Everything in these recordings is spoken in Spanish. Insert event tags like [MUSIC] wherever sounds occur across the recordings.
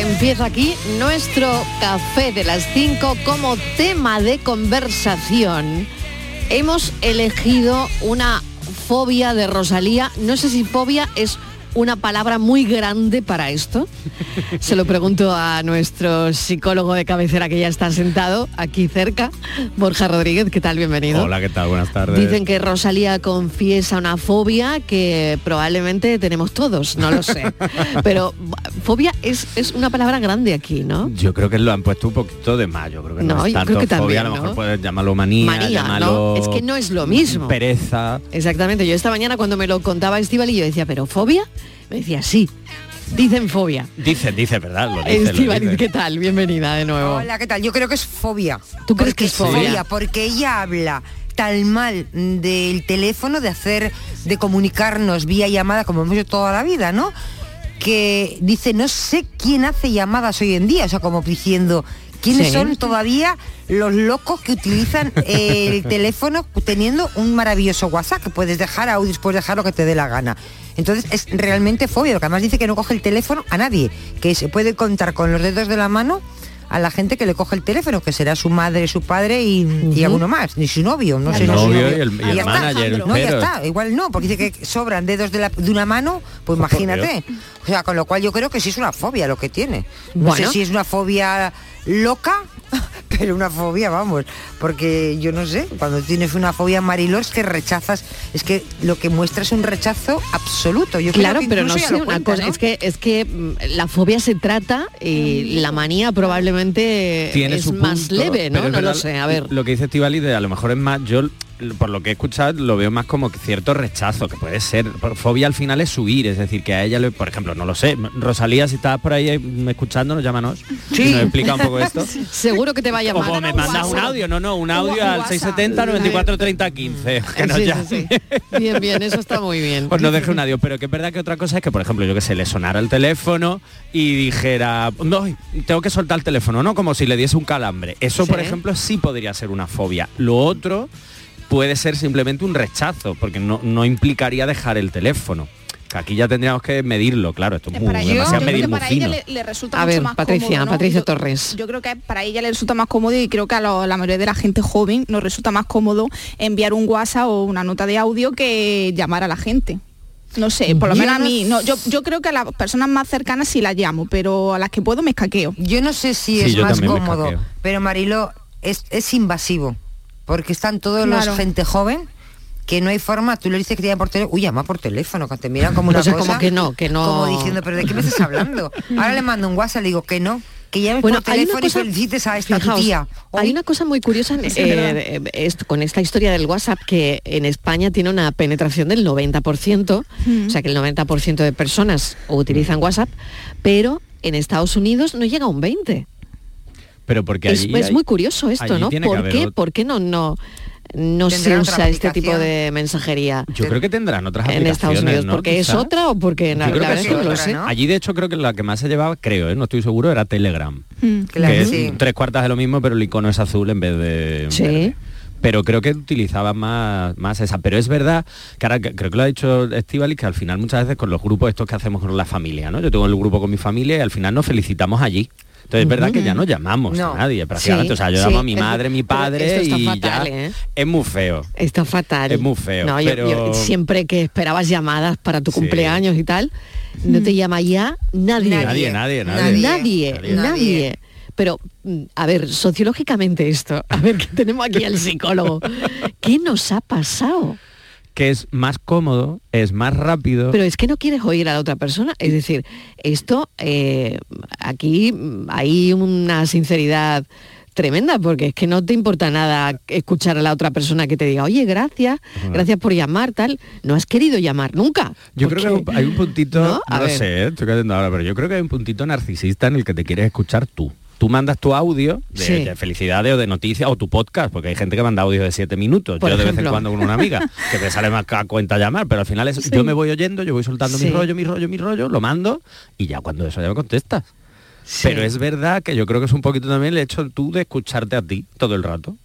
Empieza aquí nuestro café de las 5 como tema de conversación. Hemos elegido una fobia de Rosalía. No sé si fobia es una palabra muy grande para esto. Se lo pregunto a nuestro psicólogo de cabecera que ya está sentado aquí cerca, Borja Rodríguez. ¿Qué tal? Bienvenido. Hola, ¿qué tal? Buenas tardes. Dicen que Rosalía confiesa una fobia que probablemente tenemos todos, no lo sé. [LAUGHS] Pero fobia es, es una palabra grande aquí, ¿no? Yo creo que lo han puesto un poquito de más. Yo creo que no, No, es yo tanto creo que fobia, también, a lo mejor ¿no? puedes llamarlo manía, Manía, llamarlo ¿no? Es que no es lo mismo. pereza. Exactamente. Yo esta mañana cuando me lo contaba Estival y yo decía, ¿pero fobia? Me decía, sí. Dicen fobia. Dice, dice, ¿verdad? Lo dice, lo Estivaliz, dice. ¿qué tal? Bienvenida de nuevo. Hola, ¿qué tal? Yo creo que es fobia. ¿Tú crees que es fobia? Porque ella habla tan mal del teléfono, de hacer, de comunicarnos vía llamada como hemos hecho toda la vida, ¿no? Que dice, no sé quién hace llamadas hoy en día, o sea, como diciendo, ¿quiénes Sí. son todavía los locos que utilizan el [LAUGHS] teléfono teniendo un maravilloso WhatsApp, que puedes dejar audios, puedes dejar lo que te dé la gana? Entonces es realmente fobia, porque además dice que no coge el teléfono a nadie, que se puede contar con los dedos de la mano a la gente que le coge el teléfono, que será su madre, su padre y, y alguno más, ni su novio, no El sé. no su novio y el- y el ya está. el No, ya está, igual no, porque dice que sobran dedos de, la- de una mano, pues Por imagínate. O sea, con lo cual yo creo que sí es una fobia lo que tiene. No Bueno. sé si es una fobia loca, [LAUGHS] pero una fobia, vamos, porque yo no sé, cuando tienes una fobia Mariló es que rechazas, es que lo que muestra es un rechazo absoluto. Yo creo Claro, que pero no sé, lo una cuenta, cosa, ¿no? es que es que mm, la fobia se trata y la manía probablemente Tiene es su más punto, leve, ¿no? No lo sé, a ver. Lo que dice Estivali de a lo mejor es más, yo por lo que he escuchado lo veo más como que cierto rechazo, que puede ser. Fobia al final es huir, es decir, que a ella, le, por ejemplo, no lo sé. Rosalía, si estás por ahí eh, escuchándonos, llámanos. Sí. Y nos explica un poco esto. [LAUGHS] Seguro que te va a llamar. O me mandas un audio, no, no, un audio al 670 94 30 15. Que nos Sí, sí, llame. sí. Bien, bien, eso está muy bien. Pues no deje un audio, pero que es verdad que otra cosa es que, por ejemplo, yo que sé, le sonara el teléfono y dijera, no, tengo que soltar el teléfono, ¿no? Como si le diese un calambre. Eso, por ejemplo, sí podría ser una fobia. Lo otro puede ser simplemente un rechazo, porque no, no implicaría dejar el teléfono. Que aquí ya tendríamos que medirlo, claro, esto es muy, Para yo creo medir que para ella fino. le, le resulta A mucho ver, más Patricia, cómodo, ¿no? Patricia Yo- Torres. Yo creo que para ella le resulta más cómodo y creo que a lo- la mayoría de la gente joven nos resulta más cómodo enviar un WhatsApp o una nota de audio que llamar a la gente. No sé, por lo Yo menos a mí, no, yo, yo creo que a las personas más cercanas sí las llamo, pero a las que puedo me escaqueo. Yo no sé si Sí, es yo más cómodo, pero Marilo es, es invasivo, porque están todos Claro. los gente joven que no hay forma, tú le dices que te llaman por teléfono, uy, llama por teléfono, que te miran como [LAUGHS] una O sea, cosa. como que no, que no- Como diciendo, pero ¿de qué me estás hablando? [LAUGHS] Ahora le mando un WhatsApp, le digo que no, que llames Bueno, por hay una teléfono cosa- y felicites a esta Fijaos, tía. Hay una cosa muy curiosa en- [LAUGHS] Sí, eh, eh, esto- con esta historia del WhatsApp que en España tiene una penetración del 90%, Mm. o sea que el 90% de personas utilizan WhatsApp, pero en Estados Unidos no llega a un 20. Pero porque Es, allí es hay- muy curioso esto, ¿no? ¿Por haber qué, ¿Por qué no, no, no se usa este tipo de mensajería Yo creo que tendrán otras en aplicaciones, Estados Unidos? ¿no? ¿Porque es otra o porque Yo la, creo la que verdad sí, es que no lo otra, sé? ¿no? Allí de hecho creo que la que más se llevaba, creo, ¿eh? no estoy seguro, era Telegram. Mm. Claro, que es sí. tres cuartas de lo mismo, pero el icono es azul en vez de Sí. verde. Pero creo que utilizaban más, más esa. Pero es verdad que ahora que- creo que lo ha dicho Estivali, que al final muchas veces con los grupos estos que hacemos con la familia, ¿no? Yo tengo el grupo con mi familia y al final nos felicitamos allí. Entonces es verdad que ya no llamamos No. a nadie prácticamente. Sí, o sea, yo sí, llamo a mi madre, mi padre esto está y fatal, ya ¿eh? es muy feo. Está fatal. Es muy feo, No, yo- pero- yo siempre que esperabas llamadas para tu Sí. cumpleaños y tal, no te llama ya nadie. Nadie, nadie, nadie. Nadie, Nadie. nadie. Nadie. Pero, mm, a ver, sociológicamente esto, a ver, [LAUGHS] que tenemos aquí al psicólogo. ¿Qué nos ha pasado? Que es más cómodo, es más rápido. Pero es que no quieres oír a la otra persona. Es decir, esto, eh, aquí hay una sinceridad tremenda, porque es que no te importa nada escuchar a la otra persona que te diga, oye, gracias, gracias por llamar, tal. No has querido llamar nunca. Yo creo que hay un- puntito, ¿No? lo sé, ¿eh? estoy cayendo ahora, pero yo creo que hay un puntito narcisista en el que te quieres escuchar tú. Tú mandas tu audio de, Sí. de felicidades o de noticias o tu podcast, porque hay gente que manda audio de siete minutos. Por yo de vez en cuando con una amiga, [LAUGHS] que te sale más a cuenta llamar, pero al final es, yo me voy oyendo, yo voy soltando Sí. mi rollo, mi rollo, mi rollo, lo mando y ya cuando eso ya me contestas. Pero es verdad que yo creo que es un poquito también el hecho tú de escucharte a ti todo el rato.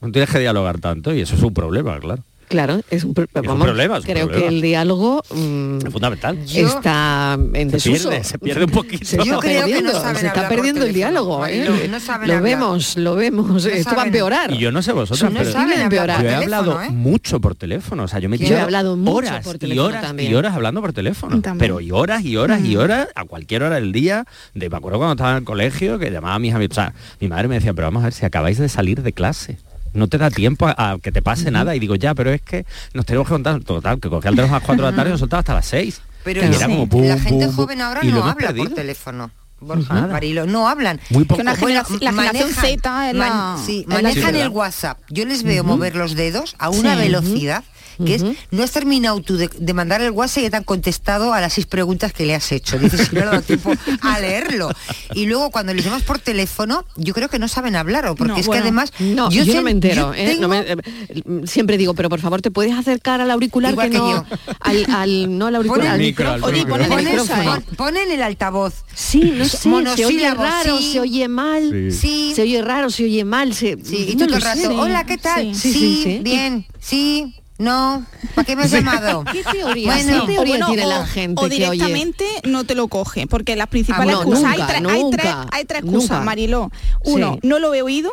No tienes que dialogar tanto y eso es un problema, claro. Claro, es un, pro- un vamos, problema, es un creo problema. que el diálogo mm, Es fundamental. Está en Se desuso. pierde, se pierde un poquito. Se Yo está creo que no perdiendo, se está el diálogo. ¿eh? no saben lo hablar. vemos, lo vemos. Esto va a empeorar. Y yo no sé vosotros, No pero empeorar. yo he teléfono, hablado ¿eh? mucho por teléfono. O sea, yo me he Yo he tirado hablado mucho horas por y teléfono horas también. y horas hablando por teléfono. También. Pero y horas y horas y horas a cualquier hora del día. De, me acuerdo cuando estaba en el colegio que llamaba a mis amigos. O sea, mi madre me decía, pero vamos a ver si acabáis de salir de clase. No te da tiempo a, a que te pase nada. Y digo, ya, pero es que nos tenemos que contar. Total, que cogía el teléfono a las 4 de la tarde y nos soltaba hasta las 6. Pero Y como la gente joven ahora no habla perdido. por teléfono. Borja, Nada. Marilo, no hablan. Muy poco. Una Bueno, la manejan- Z la- man- sí, la manejan el WhatsApp. Yo les veo mover los dedos a una Sí. velocidad que es, no has terminado tú de, de mandar el WhatsApp y ya te han contestado a las seis preguntas que le has hecho. Dices, si no le ha dado tiempo a leerlo. Y luego cuando les llamas por teléfono, yo creo que no saben hablar, o porque No, es bueno, que además... No, yo, sé- no me entero. yo ¿eh? No tengo- me- eh, siempre digo, pero por favor, ¿te puedes acercar al auricular Igual que, que no, yo. al, al- no al auricular, Pon al el micro, al micrófono. Ponen, el altavoz. Sí, no sé, se oye raro, sí. se oye mal, Sí. Sí. se oye raro, se oye mal, se, Sí, y todo el rato, sé. hola, ¿qué tal? Sí. Sí, Sí, sí, sí. bien, sí, no, ¿para qué me has llamado? [LAUGHS] ¿Qué teoría? Bueno, ¿Qué teoría O bueno, tiene o- la gente o que oye? directamente no te lo coge, porque las principales Ah, no, excusas, nunca, hay, tres- hay tres, nunca, hay tres excusas, nunca. Mariló. Uno, Sí. no lo he oído.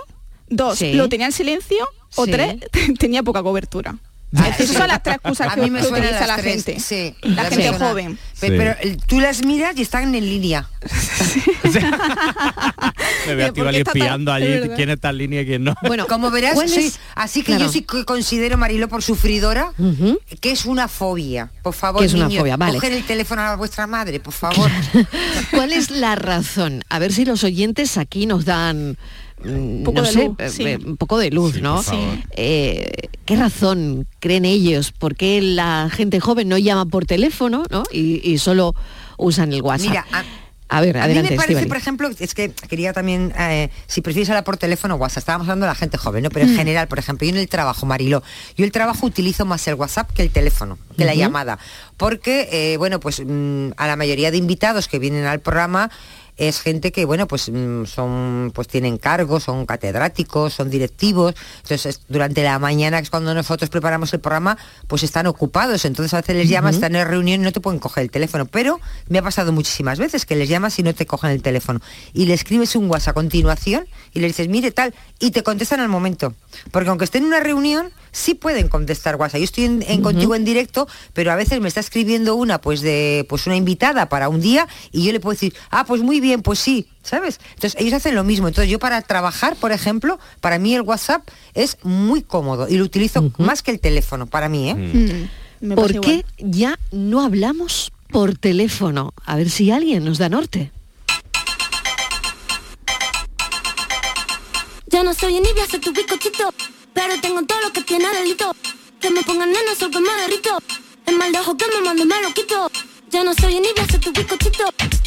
Dos, Sí. lo tenía en silencio. O Sí. tres, [LAUGHS] tenía poca cobertura. Ah, Esas son las tres excusas A que, mí me que suenan utiliza la tres, gente. sí, la las gente suenan. joven. Sí. Pero, tú las miras y están en línea. [LAUGHS] Me veo a ¿Por qué Estivali está tan- espiando allí es quién está en línea y quién no. [LAUGHS] Bueno, Como verás, ¿cuál soy- es- así que Claro. yo sí que considero Marilo por sufridora Ujú. que es una fobia. Por favor, Que es una niños, fobia, vale. coger el teléfono a vuestra madre, por favor. [LAUGHS] ¿Cuál es la razón? A ver si los oyentes aquí nos dan mm, Poco no de sé, luz, eh, sí. eh, un poco de luz, Sí, ¿no? Eh, ¿Qué razón creen ellos? ¿Por qué la gente joven no llama por teléfono ¿no? y, y solo usan el WhatsApp? Mira, a- a ver, A mí me parece, por ejemplo, es que quería también, eh, si prefieres hablar por teléfono o WhatsApp, estábamos hablando de la gente joven, ¿no? Pero en general, por ejemplo, yo en el trabajo, Marilo, yo el trabajo utilizo más el WhatsApp que el teléfono, que la llamada. Porque, eh, bueno, pues mm, a la mayoría de invitados que vienen al programa es gente que, bueno, pues mm, son, pues tienen cargos, son catedráticos, son directivos. Entonces, durante la mañana, que es cuando nosotros preparamos el programa, pues están ocupados. Entonces, a veces les llamas, están en reunión y no te pueden coger el teléfono. Pero me ha pasado muchísimas veces que les llamas y no te cogen el teléfono. Y le escribes un WhatsApp a continuación y le dices, mire tal, y te contestan al momento. Porque aunque estén en una reunión, sí pueden contestar WhatsApp. Yo estoy en, en contigo en directo, pero a veces me está escribiendo una, pues de, pues una invitada para un día, y yo le puedo decir, ah, pues muy bien, pues sí, ¿sabes? Entonces ellos hacen lo mismo. Entonces yo para trabajar, por ejemplo, para mí el WhatsApp es muy cómodo y lo utilizo más que el teléfono, para mí, ¿eh? Mm, me pasa ¿Por qué igual. ya no hablamos por teléfono? A ver si alguien nos da norte. Ya no soy envidia, soy tu bizcochito. Pero tengo todo lo que tiene delito. Que me pongan nena, sol que me derrito. El mal de ojo que me mando me lo quito. Ya no soy envidia, soy tu bizcochito.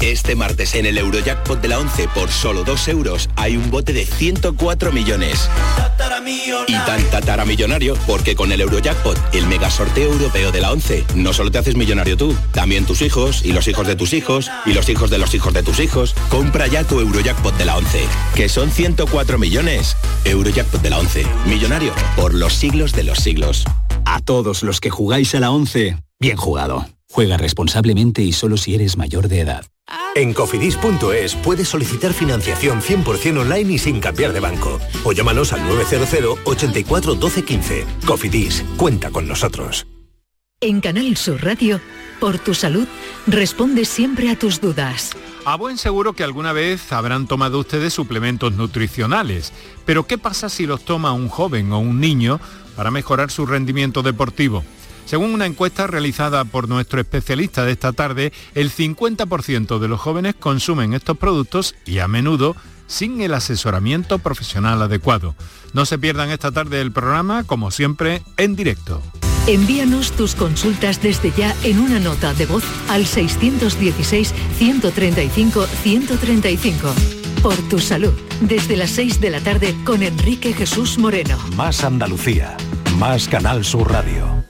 Este martes en el Eurojackpot de la 11 por solo 2 euros hay un bote de 104 millones. Y tan tataramillonario porque con el Eurojackpot, el mega sorteo europeo de la 11, no solo te haces millonario tú, también tus hijos y los hijos de tus hijos y los hijos de los hijos de tus hijos. Compra ya tu Eurojackpot de la 11, que son 104 millones. Eurojackpot de la 11, millonario por los siglos de los siglos. A todos los que jugáis a la 11, bien jugado. Juega responsablemente y solo si eres mayor de edad. En cofidis.es puedes solicitar financiación 100% online y sin cambiar de banco. O llámanos al 900 84 12 15. Cofidis, cuenta con nosotros. En Canal Sur Radio, por tu salud, responde siempre a tus dudas. A buen seguro que alguna vez habrán tomado ustedes suplementos nutricionales, pero ¿qué pasa si los toma un joven o un niño para mejorar su rendimiento deportivo? Según una encuesta realizada por nuestro especialista de esta tarde, el 50% de los jóvenes consumen estos productos y a menudo sin el asesoramiento profesional adecuado. No se pierdan esta tarde el programa, como siempre, en directo. Envíanos tus consultas desde ya en una nota de voz al 616-135-135. Por tu salud, desde las 6 de la tarde con Enrique Jesús Moreno. Más Andalucía. Más Canal Sur Radio.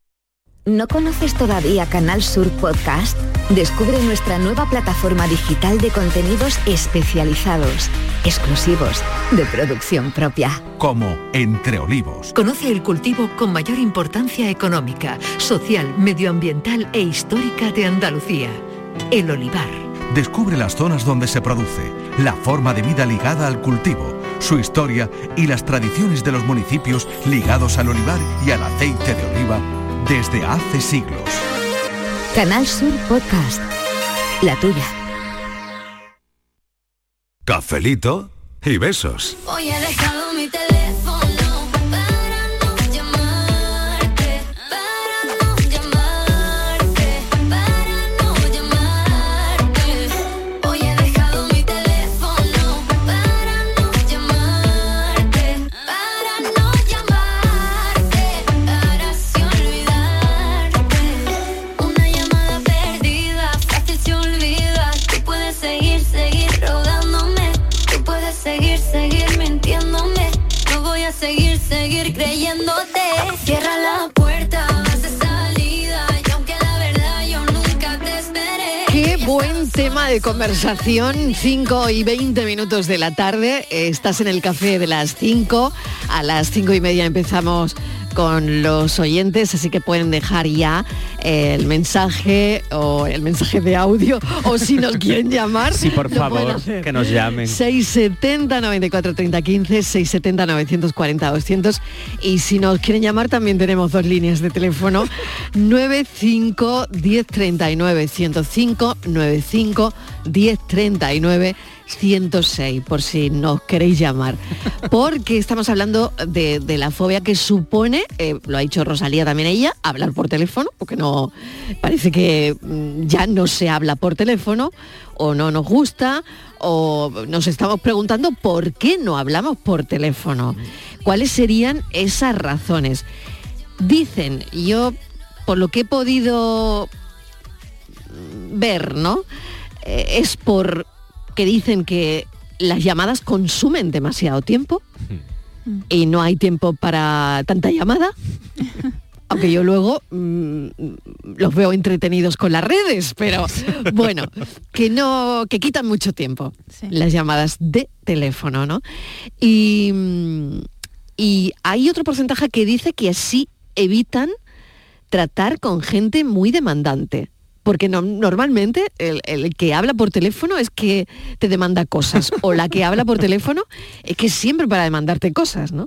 ¿No conoces todavía Canal Sur Podcast? Descubre nuestra nueva plataforma digital de contenidos especializados, exclusivos, de producción propia. Como Entre Olivos. Conoce el cultivo con mayor importancia económica, social, medioambiental e histórica de Andalucía. El olivar. Descubre las zonas donde se produce, la forma de vida ligada al cultivo, su historia y las tradiciones de los municipios ligados al olivar y al aceite de oliva desde hace siglos. Canal Sur Podcast. La tuya. Cafelito y besos. Hoy he dejado mi teléfono seguir, seguir creyéndote. Cierra la puerta, vas de salida. Y aunque la verdad yo nunca te esperé. Qué buen tema de conversación, 5 y 20 minutos de la tarde. Estás en el café de las 5. A las 5 y media empezamos con los oyentes, así que pueden dejar ya el mensaje o el mensaje de audio [LAUGHS] o si nos quieren llamar. Sí, por favor, que nos llamen. 670 94 30 15, 670 940 200 y si nos quieren llamar también tenemos dos líneas de teléfono 95 10 39 105 95 10 39 106 por si nos queréis llamar. Porque estamos hablando de, la fobia que supone eh, lo ha dicho Rosalía también ella hablar por teléfono porque no parece que mm, ya no se habla por teléfono o no nos gusta o nos estamos preguntando por qué no hablamos por teléfono. Cuáles serían esas razones Dicen, yo por lo que he podido ver, ¿no? Eh, es por que dicen que las llamadas consumen demasiado tiempo y no hay tiempo para tanta llamada. [LAUGHS] Aunque yo luego mm, los veo entretenidos con las redes, pero [LAUGHS] bueno, que no, que quitan mucho tiempo las llamadas de teléfono, ¿no? Y, mm, y hay otro porcentaje que dice que así evitan tratar con gente muy demandante. Porque no- normalmente el, el que habla por teléfono es que te demanda cosas. O la que habla por teléfono es que siempre para demandarte cosas, ¿no?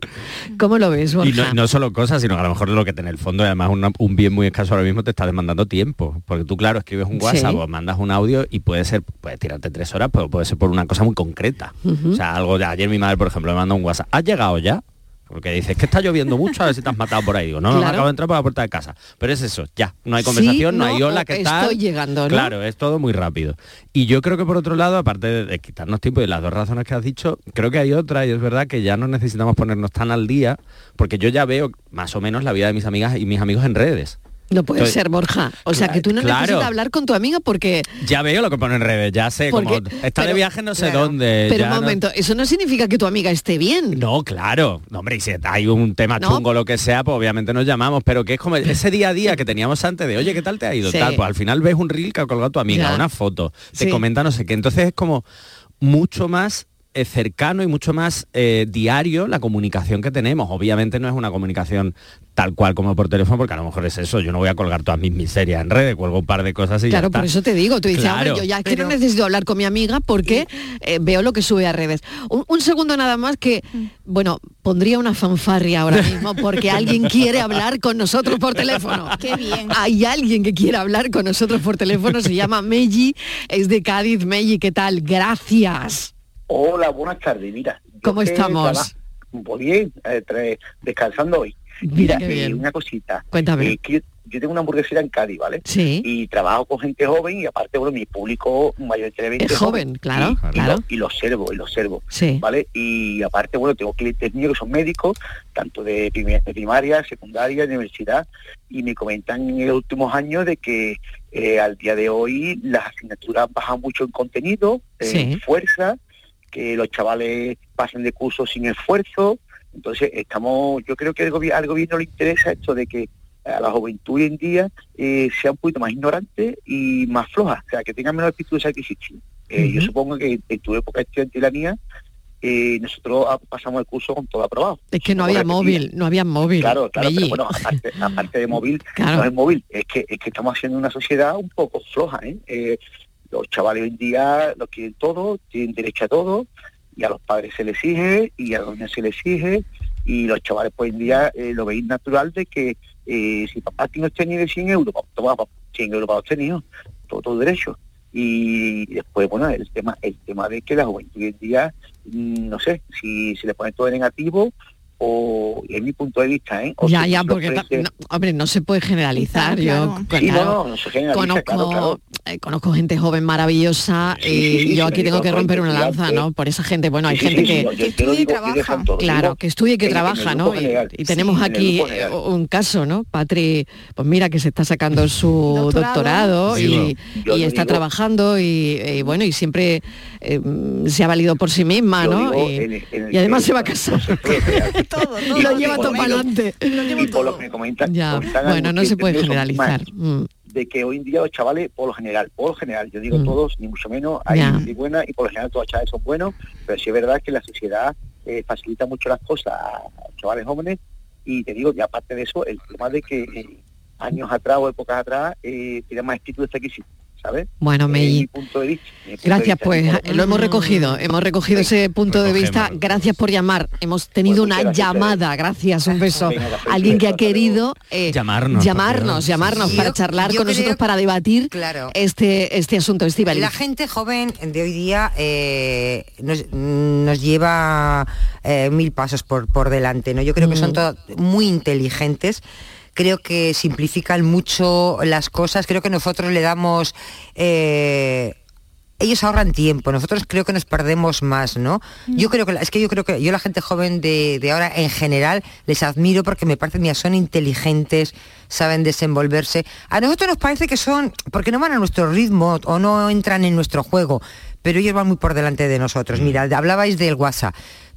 ¿Cómo lo ves, Y Borja? no, no solo cosas, sino que a lo mejor lo que en el fondo, y además una- un bien muy escaso ahora mismo te está demandando tiempo. Porque tú, claro, escribes un WhatsApp Sí. o mandas un audio y puede ser, puede tirarte tres horas, pero puede ser por una cosa muy concreta. O sea, algo de ayer mi madre, por ejemplo, me mandó un WhatsApp. ¿Has llegado ya? Porque dice, es que está lloviendo mucho, a ver si te has matado por ahí. Digo, no, no, Claro. acabo de entrar por la puerta de casa. Pero es eso, ya. No hay Sí, conversación, no, hay no, hola, o que tal. estoy llegando, ¿no? Claro, es todo muy rápido. Y yo creo que por otro lado, aparte de, de quitarnos tiempo y las dos razones que has dicho, creo que hay otra y es verdad que ya no necesitamos ponernos tan al día, porque yo ya veo más o menos la vida de mis amigas y mis amigos en redes. No puede Entonces, ser, Borja. O sea, que tú no claro. necesitas hablar con tu amiga porque... Ya veo lo que pone en redes, ya sé, como Porque- está de viaje no sé claro. dónde. Pero un no- momento, eso no significa que tu amiga esté bien. No, claro. No, hombre, y si hay un tema No. chungo lo que sea, pues obviamente nos llamamos, pero que es como ese día a día que teníamos antes de, oye, ¿qué tal te ha ido? Sí. Tal, pues al final ves un reel que ha colgado tu amiga, Ya. una foto, te Sí. comenta no sé qué. Entonces es como mucho más eh, cercano y mucho más eh, diario la comunicación que tenemos. Obviamente no es una comunicación tal cual como por teléfono, porque a lo mejor es eso, yo no voy a colgar todas mis miserias en redes, cuelgo un par de cosas y ya Claro, está. por eso te digo, tú dices, Claro. hombre, yo ya es que no necesito hablar con mi amiga porque eh, veo lo que sube a redes. Un, un segundo nada más que, bueno, pondría una fanfarria ahora [LAUGHS] mismo porque alguien quiere hablar con nosotros por teléfono. [LAUGHS] Qué bien. Hay alguien que quiere hablar con nosotros por teléfono, se llama Meji, es de Cádiz. Meji, ¿qué tal? Gracias. Hola, buenas tardes. Mira, ¿Cómo estamos? Pues bien, eh, descansando hoy. Mira, eh, una cosita. Cuéntame. Eh, que yo, tengo una hamburguesera en Cádiz, ¿vale? Sí. Y trabajo con gente joven y aparte, bueno, mi público mayoritariamente Es joven, claro, y, y claro. lo, y lo observo, y lo observo. Sí. ¿Vale? Y aparte, bueno, tengo clientes míos que son médicos, tanto de, primi- de primaria, secundaria, de universidad, y me comentan en los últimos años de que eh, al día de hoy las asignaturas bajan mucho en contenido, en Sí. fuerza, que los chavales pasen de curso sin esfuerzo. Entonces, estamos, yo creo que al gobi- al gobierno le interesa esto de que a la juventud hoy en día eh, sea un poquito más ignorante y más floja, o sea, que tengan menos espíritu de sacrificio. Eh, Yo supongo que en tu época estudiantil y la mía, eh, nosotros pasamos el curso con todo aprobado. Es que no había móvil, no había móvil. Claro, claro, pero bueno, aparte, aparte de móvil, [LAUGHS] Claro. no es móvil, es que, es que estamos haciendo una sociedad un poco floja, ¿eh? Los chavales hoy en día lo quieren todo, tienen derecho a todo, y a los padres se les exige, y a los niños se les exige, y los chavales hoy en día eh, lo veis natural de que eh, si papá tiene usted ni de 100 euros, toma papá, 100 euros para niño, todo, todo derecho. Y después, bueno, el tema, el tema de que la juventud hoy en día, mm, no sé, si se le pone todo negativo, o en mi punto de vista, ¿eh? O Ya, ya, porque no, hombre, no se puede generalizar. Claro. Yo Sí, no, claro, no, no se generaliza, conozco, claro, claro. eh, conozco gente joven maravillosa Sí, y sí, sí, yo aquí tengo que romper una lanza. ¿no? Por esa gente, bueno, hay gente sí, que yo dejo todo, Claro, que estudie y que en- en el trabaja, ¿no? Y, y tenemos aquí eh, un caso, ¿no? Patri, pues mira que se está sacando su doctorado, y, y está digo- trabajando y, y bueno, y siempre eh, se ha valido por sí misma, ¿no? Y, y además se va a casar. [LAUGHS] [LAUGHS] y lo lleva todo para adelante. Y por lo que comentan, Ya, comentan bueno, no se puede generalizar. Mm. De que hoy en día los chavales, por lo general, por lo general, yo digo Mm. todos, ni mucho menos, hay gente buena y por lo general todos los chavales son buenos, pero sí es verdad que la sociedad eh, facilita mucho las cosas a los chavales jóvenes y te digo, y aparte de eso, el tema de que eh, años atrás o épocas atrás eh, tiene más espíritu de sacrificio, ¿sabes? Bueno, Eh, Meji. mi punto de vista. mi punto de Gracias, vista. pues lo hemos recogido, hemos recogido ese punto de vista. Gracias por llamar. Hemos tenido Pues una llamada, gracias, un beso. Alguien que ha querido eh, Llamarnos, llamarnos, llamarnos Sí. para Yo- charlar yo con nosotros, para debatir Claro. este, este asunto, Estivali. La gente joven de hoy día eh, nos, nos lleva eh, mil pasos por, por delante, ¿no? Yo creo que son Mm. todos muy inteligentes. Creo que simplifican mucho las cosas. Creo que nosotros le damos eh, ellos ahorran tiempo, nosotros creo que nos perdemos más, ¿no? Yo creo que la- es que yo creo que yo la gente joven de, de ahora en general les admiro porque me parece mira, son inteligentes, saben desenvolverse. A nosotros nos parece que son porque no van a nuestro ritmo o no entran en nuestro juego, pero ellos van muy por delante de nosotros. Mira, hablabais del WhatsApp.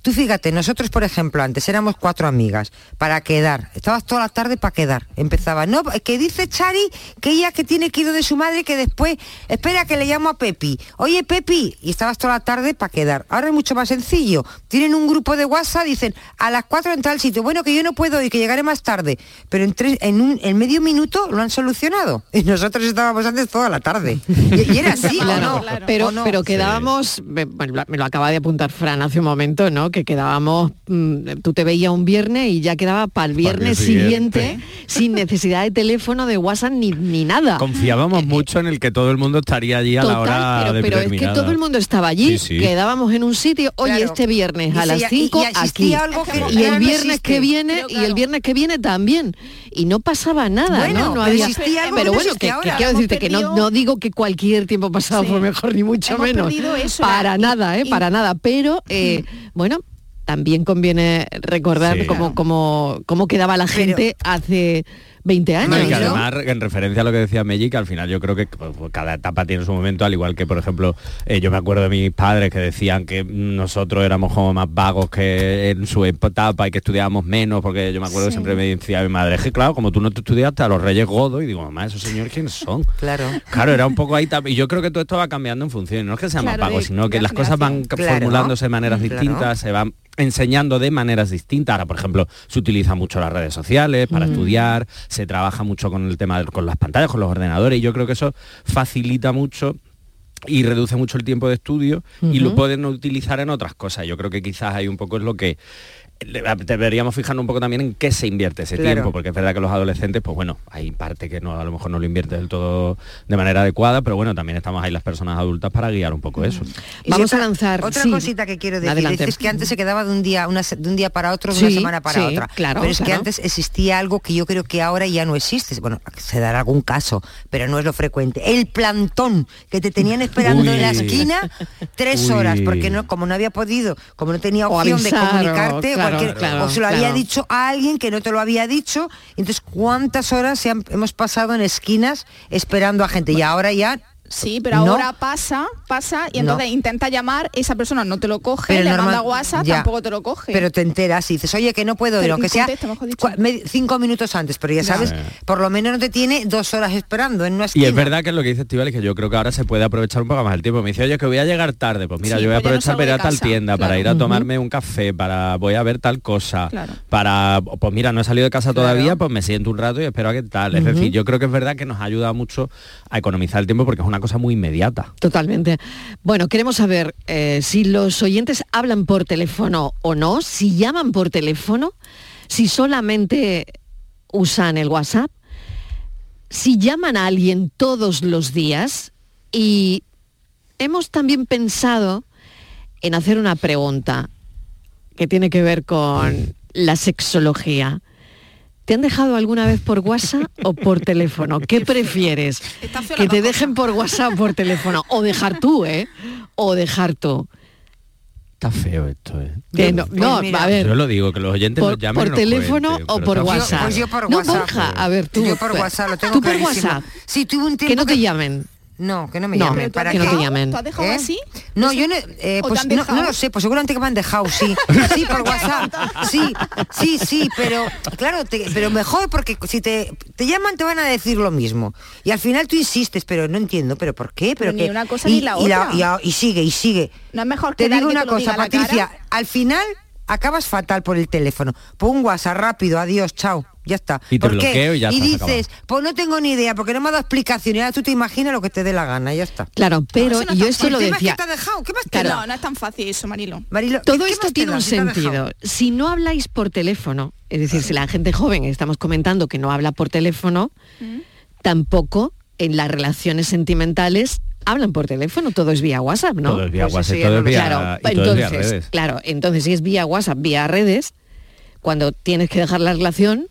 Tú fíjate, nosotros, por ejemplo, antes éramos cuatro amigas para quedar. Estabas toda la tarde para quedar. Empezaba, no, que dice Chari que ella que tiene que ir de su madre que después, espera que le llamo a Pepi. Oye, Pepi, y estabas toda la tarde para quedar. Ahora es mucho más sencillo. Tienen un grupo de WhatsApp, dicen, a las cuatro en tal sitio. Bueno, que yo no puedo y que llegaré más tarde. Pero en, tres, en, un, en medio minuto lo han solucionado. Y nosotros estábamos antes toda la tarde. Y, y era así, ¿o [LAUGHS] Claro, no? pero, ¿O no? pero quedábamos, me, me lo acaba de apuntar Fran hace un momento, ¿no? Que quedábamos, mm, tú te veías un viernes y ya quedaba para el viernes siguiente, siguiente. sin necesidad de teléfono, de WhatsApp ni, ni nada. Confiábamos mucho en el que todo el mundo estaría allí a la hora pero, pero es que todo el mundo estaba allí, Sí, sí. quedábamos en un sitio, oye, Claro. este viernes a Y las se- y- y 5 aquí. existía algo que y el viernes existe. que viene, y el viernes que viene también. Y no pasaba nada, Bueno, ¿no? No pero había. existía algo pero no bueno, que, quiero decirte que no, no digo que cualquier tiempo pasado Sí. fue mejor, ni mucho Hemos menos. eso, para nada, ¿eh? y- Para nada. Pero, eh, [LAUGHS] bueno, también conviene recordar Sí. cómo, cómo, cómo quedaba la gente hace 20 años. No, y que ¿no? además, en referencia a lo que decía Meji, que al final yo creo que pues, cada etapa tiene su momento, al igual que, por ejemplo, eh, yo me acuerdo de mis padres que decían que nosotros éramos como más vagos que en su etapa y que estudiábamos menos, porque yo me acuerdo que siempre me decía mi madre, es que claro, como tú no te estudiaste a los Reyes Godos, y digo, mamá, esos señores quiénes son. [LAUGHS] Claro. Claro, era un poco ahí y yo creo que todo esto va cambiando en función, no es que sean más Claro, vagos, sino que las cosas van. Claro. formulándose de maneras Claro. distintas, se van enseñando de maneras distintas. Ahora, por ejemplo, se utiliza mucho las redes sociales para Mm. estudiar, se trabaja mucho con el tema de- con las pantallas, con los ordenadores, y yo creo que eso facilita mucho y reduce mucho el tiempo de estudio y lo pueden utilizar en otras cosas. Yo creo que quizás ahí un poco es lo que deberíamos fijarnos un poco también en qué se invierte ese Claro. tiempo, porque es verdad que los adolescentes, pues bueno, hay parte que no a lo mejor no lo invierte del todo de manera adecuada, pero bueno, también estamos ahí las personas adultas para guiar un poco eso. Y Vamos a lanzar. Otra sí. cosita que quiero decir Adelante. es que antes se quedaba de un día, una, de un día para otro, de Sí, una semana para sí, otra. claro, pero es que antes existía algo que yo creo que ahora ya no existe. Bueno, se dará algún caso, pero no es lo frecuente. El plantón que te tenían esperando Uy. en la esquina tres Uy. horas, porque no, como no había podido, como no tenía opción avisar, de o- comunicarte, claro, cualquier- claro, o se lo había dicho a alguien que no te lo había dicho. Entonces, ¿cuántas horas hemos pasado en esquinas esperando a gente? Y ahora ya Sí, pero No. ahora pasa, pasa y No. entonces intenta llamar, esa persona no te lo coge, Pero le normal- manda WhatsApp, ya. tampoco te lo coge. Pero te enteras y dices, oye, que no puedo ir, aunque sea cinco minutos antes, pero ya sabes, por lo menos no te tiene dos horas esperando en una Y es verdad que es lo que dice Estival, que yo creo que ahora se puede aprovechar un poco más el tiempo. Me dice, oye, que voy a llegar tarde. Pues mira, Sí, yo voy a pues no aprovechar para ir a tal tienda, para ir a tomarme un café, para voy a ver tal cosa, Claro. para, pues mira, no he salido de casa todavía, pues me siento un rato y espero a qué tal. Es decir, yo creo que es verdad que nos ayuda mucho a economizar el tiempo porque es una cosa muy inmediata. Totalmente. Bueno, queremos saber eh, si los oyentes hablan por teléfono o no, si llaman por teléfono, si solamente usan el WhatsApp, si llaman a alguien todos los días y hemos también pensado en hacer una pregunta que tiene que ver con la sexología. ¿Te han dejado alguna vez por WhatsApp o por teléfono? [LAUGHS] ¿Qué prefieres? Que te dejen por WhatsApp o por teléfono. O dejar tú, ¿eh? O dejar tú. Está feo esto, ¿eh? Que no, no, a ver. Yo lo digo, que los oyentes por, nos llamen por teléfono cuenten, o por. WhatsApp. Pues yo por no, WhatsApp. Borja, a ver, tú. Yo por WhatsApp lo tengo Tú por clarísimo. WhatsApp. Sí, tuve un Que tiempo no te llamen. No, que no me No, llamen. que ¿Para no qué? te llamen. ¿Tú has dejado ¿Eh? así? No, yo no, eh, ¿O te pues no, no lo sé, pues seguramente que me han dejado, sí. [LAUGHS] Sí, por WhatsApp. Sí, sí, sí, pero claro, te- pero mejor porque si te, te llaman te van a decir lo mismo. Y al final tú insistes, pero no entiendo, pero ¿por qué? Pero Pero ni que- una cosa y, ni la otra. y sigue, y sigue. No es mejor que Te digo que una cosa, diga a la Patricia, cara. al final acabas fatal por el teléfono. Pon un WhatsApp rápido, adiós, chao. Ya está. Y te ¿Por qué? bloqueo y ya estás dices, pues no tengo ni idea, porque no me ha dado explicación. Y ahora tú te imaginas lo que te dé la gana, ya está. Claro, pero eso no yo esto lo es que decía. te ha dejado, ¿qué más te Claro. da? No, no es tan fácil eso, Marilo. Marilo, Todo ¿qué esto tiene da un sentido. Si no habláis por teléfono, es decir, si la gente joven, estamos comentando que no habla por teléfono, tampoco en las relaciones sentimentales hablan por teléfono, todo es vía WhatsApp, ¿no? Todo es vía Pues WhatsApp, todo no es vía, Claro, y todo es vía entonces, redes. claro, entonces si es vía WhatsApp, vía redes, cuando tienes que dejar la relación,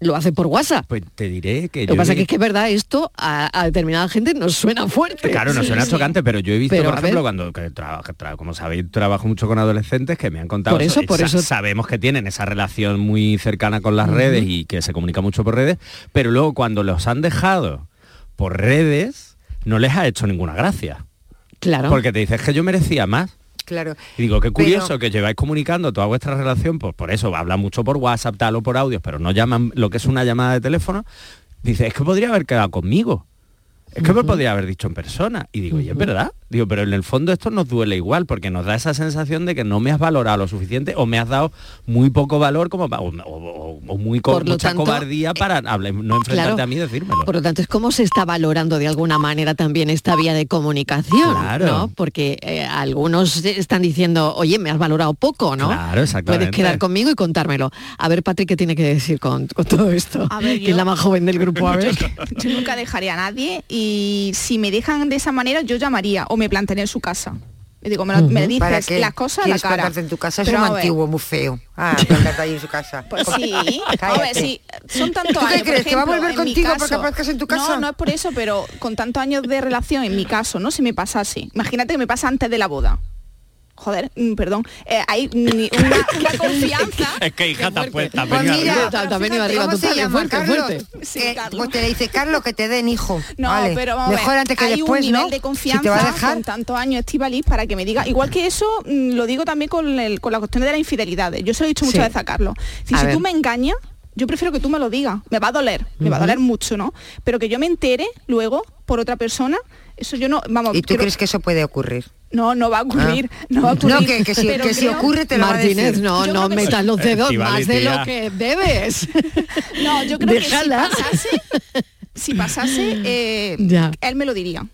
lo hace por WhatsApp. Pues te diré que Lo que pasa he que es que es verdad, esto a, a determinada gente nos suena fuerte. Claro, no Sí, suena sí. chocante, pero yo he visto, Pero, por ejemplo, ver. cuando, que trabaja- tra- como sabéis, trabajo mucho con adolescentes que me han contado Por eso, por eso. sabemos que tienen esa relación muy cercana con las redes y que se comunica mucho por redes, pero luego cuando los han dejado por redes, no les ha hecho ninguna gracia. Claro. Porque te dices que yo merecía más. Claro. Y digo, qué curioso Pero- que lleváis comunicando toda vuestra relación, pues por eso, hablan mucho por WhatsApp, tal o por audios, pero no llaman lo que es una llamada de teléfono. Dice, es que podría haber quedado conmigo. Es que me podría haber dicho en persona. Y digo, y es verdad. Digo, pero en el fondo esto nos duele igual, porque nos da esa sensación de que no me has valorado lo suficiente o me has dado muy poco valor como pa- o, o- o muy co- lo mucha tanto, eh, cobardía para no enfrentarte claro. a mí y decírmelo. Por lo tanto, es como se está valorando de alguna manera también esta vía de comunicación, Claro. ¿no? Porque eh, algunos están diciendo, oye, me has valorado poco, ¿no? Claro, exactamente. Puedes quedar conmigo y contármelo. A ver, Patrick, ¿qué tiene que decir con, con todo esto? A ver, que es la más joven del grupo, a [LAUGHS] ver. Yo nunca dejaré a nadie y si me dejan de esa manera yo llamaría o me plantaría en su casa. Le digo, me, lo- me Ujú. ¿Para dices las cosas a la ¿Quieres cara. en tu casa? Es Pero un a ver, antiguo, muy feo. Ah, [LAUGHS] plantarte ahí en su casa. Pues sí, [LAUGHS] a ver, sí, son tantos ¿Tú qué años. crees, que va a ejemplo, volver contigo porque caso- aparezcas en tu casa? No, no es por eso, pero con tantos años de relación, en mi caso, ¿no? Si me pasase. Imagínate que me pasa antes de la boda. Joder, mm, perdón. eh, hay ni- una, [LAUGHS] una confianza. Es que hija te has Pues venido mira, arriba. Te ha venido fíjate, arriba ¿cómo se total, llama, fuerte, Carlos? fuerte. Que, pues te le dice, Carlos, que te den hijo. No, Vale. pero vamos a Mejor ver, antes que hay después, un nivel ¿no? de Si confianza te va a dejar, con tantos años Estivaliz para que me diga igual que eso mm, lo digo también con, el- con la cuestión de la infidelidad yo se lo he dicho muchas Sí. veces a Carlos si, A si tú me engañas yo prefiero que tú me lo digas me va a doler me va a doler mucho no pero que yo me entere luego por otra persona eso yo no vamos ¿Y tú creo- crees que eso puede ocurrir? no no va a ocurrir Ah. no va a ocurrir No, que, que si, que si creo- ocurre te lo va a Martínez, decir. no, no metas sí. los dedos más de lo que debes. [LAUGHS] no yo creo Déjala. que si pasase si pasase eh, Ya. él me lo diría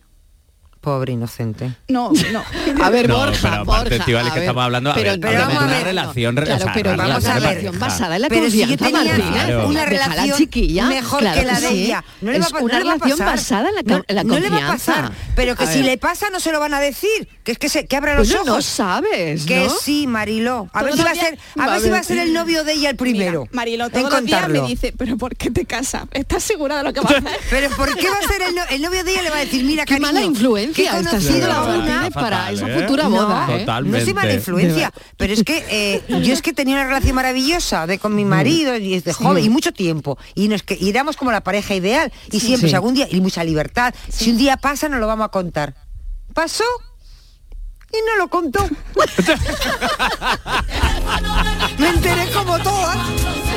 Pobre inocente. no no A ver, [LAUGHS] No, Borja, Borja, a que ver, estamos hablando, a pero- ver, pero vamos de a una ver, relación, re- Claro, o sea, pero una vamos a relación ver. relación pareja. basada en la Pero si yo tenía. Claro. una relación chiquilla, mejor claro que la de sí. ella. No le va, es a- no una va a relación pasar. basada en la, No- en la no le confianza. va a pasar. Pero que A si ver. le pasa no se lo van a decir. Que es que se que abra Pues los no, ojos. no sabes, Que ¿no? sí, Mariló. A ver si va a ser, a ver si va a ser el novio de ella el primero. Mira, Marilo, en todos los días me dice, pero ¿por qué te casas? ¿Estás segura de lo que vas a hacer? [LAUGHS] Pero ¿por qué va a ser el, no- el novio de ella? Le va a decir, mira, Qué cariño, mala he influencia está conocido siendo a la una para esa ¿eh? futura No, boda, ¿eh? Totalmente. No soy mala influencia, pero es que eh, yo es que tenía una relación maravillosa de con mi marido y desde joven y mucho tiempo y nos que y éramos como la pareja ideal y siempre Sí. si algún día y mucha libertad. Si un día pasa nos lo vamos a contar. Pasó y no lo contó. [LAUGHS] Me enteré como todas,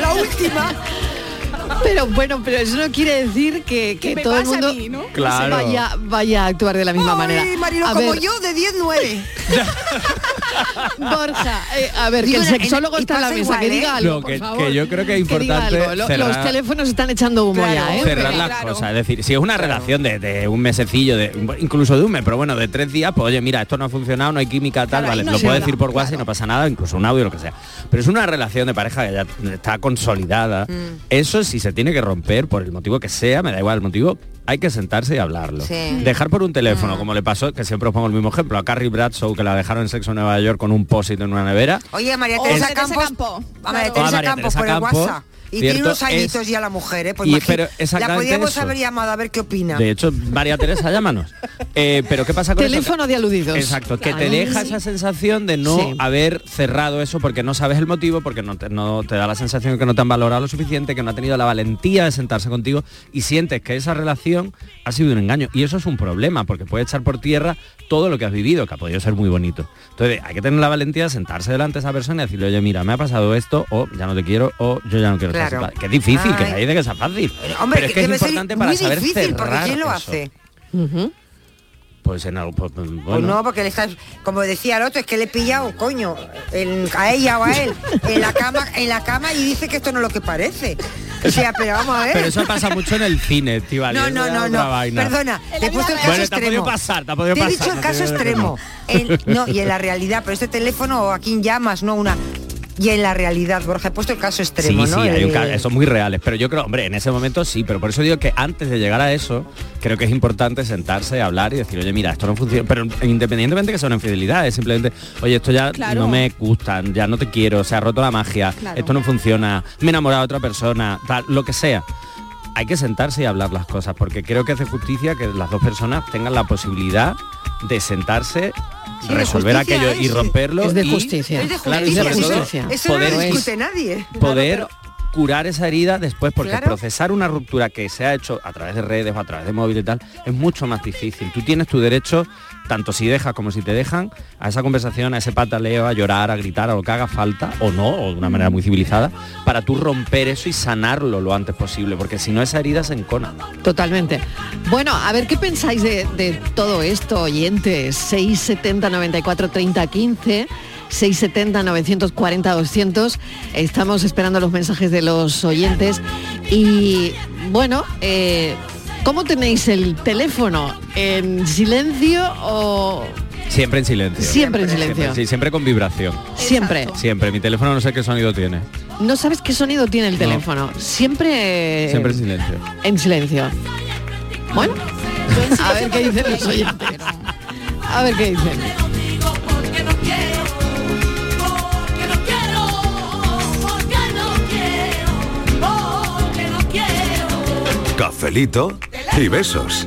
la última. Pero bueno, pero eso no quiere decir que, que todo el mundo mí, ¿no? Claro. vaya, vaya a actuar de la misma Ay, manera. Marilo, a como ver, yo, de 10-9. [LAUGHS] Borja, eh, a ver, que el sexólogo está en la mesa, igual, que ¿eh? diga algo, No, por que- favor. que yo creo que es diga importante algo. Lo- cerrar- Los teléfonos están echando humo Claro, ya, ¿eh? cerrar las claro. cosas. Es decir, si es una relación de, de un mesecillo, de, incluso de un mes, pero bueno, de tres días, pues oye, mira, esto no ha funcionado, no hay química, tal, Claro, ahí vale, no lo se puedes habla, decir por WhatsApp y no pasa nada, incluso un audio, lo que sea. Pero es una relación de pareja que ya está consolidada. Eso si se tiene que romper, por el motivo que sea, me da igual el motivo, hay que sentarse y hablarlo. Sí. Dejar por un teléfono, como le pasó, que siempre os pongo el mismo ejemplo, a Carrie Bradshaw, que la dejaron en sexo en Nueva York con un posit en una nevera. Oye, María Teresa Campos, Campo. a María. Teresa Campos Teresa por el Campo, WhatsApp. Y tiene cierto, unos añitos es- ya la mujer, ¿eh? Pues y- pero la podíamos eso. haber llamado a ver qué opina. De hecho, María Teresa, llámanos. [LAUGHS] Eh, pero ¿qué pasa con eso? Teléfono de aludidos. Exacto, que te deja esa sensación de no Sí. haber cerrado eso porque no sabes el motivo, porque no te, no te da la sensación de que no te han valorado lo suficiente, que no ha tenido la valentía de sentarse contigo y sientes que esa relación ha sido un engaño. Y eso es un problema, porque puede echar por tierra todo lo que has vivido, que ha podido ser muy bonito. Entonces hay que tener la valentía de sentarse delante de esa persona y decirle, oye, mira, me ha pasado esto, o ya no te quiero, o yo ya no quiero Claro. Pa-". Que es difícil, que nadie dice que sea fácil. Hombre, pero es que que es importante muy para saber difícil, porque cerrar ¿quién lo eso. hace? Pues en algo, pues, bueno. Pues no, porque le estás, como decía el otro, es que le he pillado, coño, en- a ella o a él, en la cama, en la cama y dice que esto no es lo que parece. O sea, pero vamos a ver. Pero eso pasa mucho en el cine, tío. no, no, no, no. Perdona, te he puesto el caso Bueno, te ha extremo. podido pasar, te ha podido Te he pasar. dicho el caso extremo. no, y en la realidad, pero este teléfono o a quién llamas, no una. Y en la realidad. Borja, he puesto el caso extremo, sí, ¿no? sí, hay un ca- son muy reales, pero yo creo, hombre, en ese momento sí, pero por eso digo que antes de llegar a eso, creo que es importante sentarse, hablar y decir, oye, mira, esto no funciona, pero independientemente que sea una infidelidad, es simplemente, oye, esto ya Claro. no me gusta, ya no te quiero, se ha roto la magia, Claro. esto no funciona, me he enamorado de otra persona, tal, lo que sea. Hay que sentarse y hablar las cosas, porque creo que de justicia que las dos personas tengan la posibilidad de sentarse, resolver aquello y es, sí. romperlo. Es de y- justicia. Es de Claro, y justicia, sobre todo no poder- lo discute nadie. poder curar esa herida después, porque Claro. procesar una ruptura que se ha hecho a través de redes o a través de móvil y tal, es mucho más difícil. Tú tienes tu derecho, tanto si dejas como si te dejan, a esa conversación, a ese pataleo, a llorar, a gritar, a lo que haga falta, o no, o de una manera muy civilizada, para tú romper eso y sanarlo lo antes posible, porque si no esa herida se encona. Totalmente. Bueno, a ver qué pensáis de, de todo esto, oyentes. 670 94 30 15. 670 940 200 estamos esperando los mensajes de los oyentes y bueno eh, ¿cómo tenéis el teléfono? ¿en silencio o Siempre en silencio. Siempre en silencio. sí, siempre con vibración. siempre? Siempre. Mi teléfono no sé qué sonido tiene. no sabes qué sonido tiene el teléfono siempre Siempre en silencio. en silencio bueno a ver qué dicen los oyentes a ver qué dicen Cafelito y besos.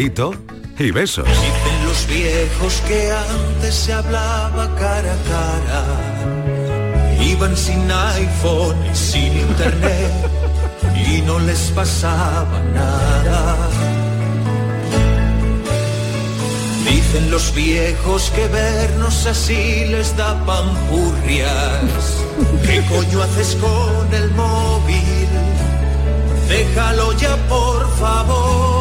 Y besos. Dicen los viejos que antes se hablaba cara a cara. Iban sin iPhone y sin internet y no les pasaba nada. Dicen los viejos que vernos así les da pampurrias. ¿Qué coño haces con el móvil? Déjalo ya por favor.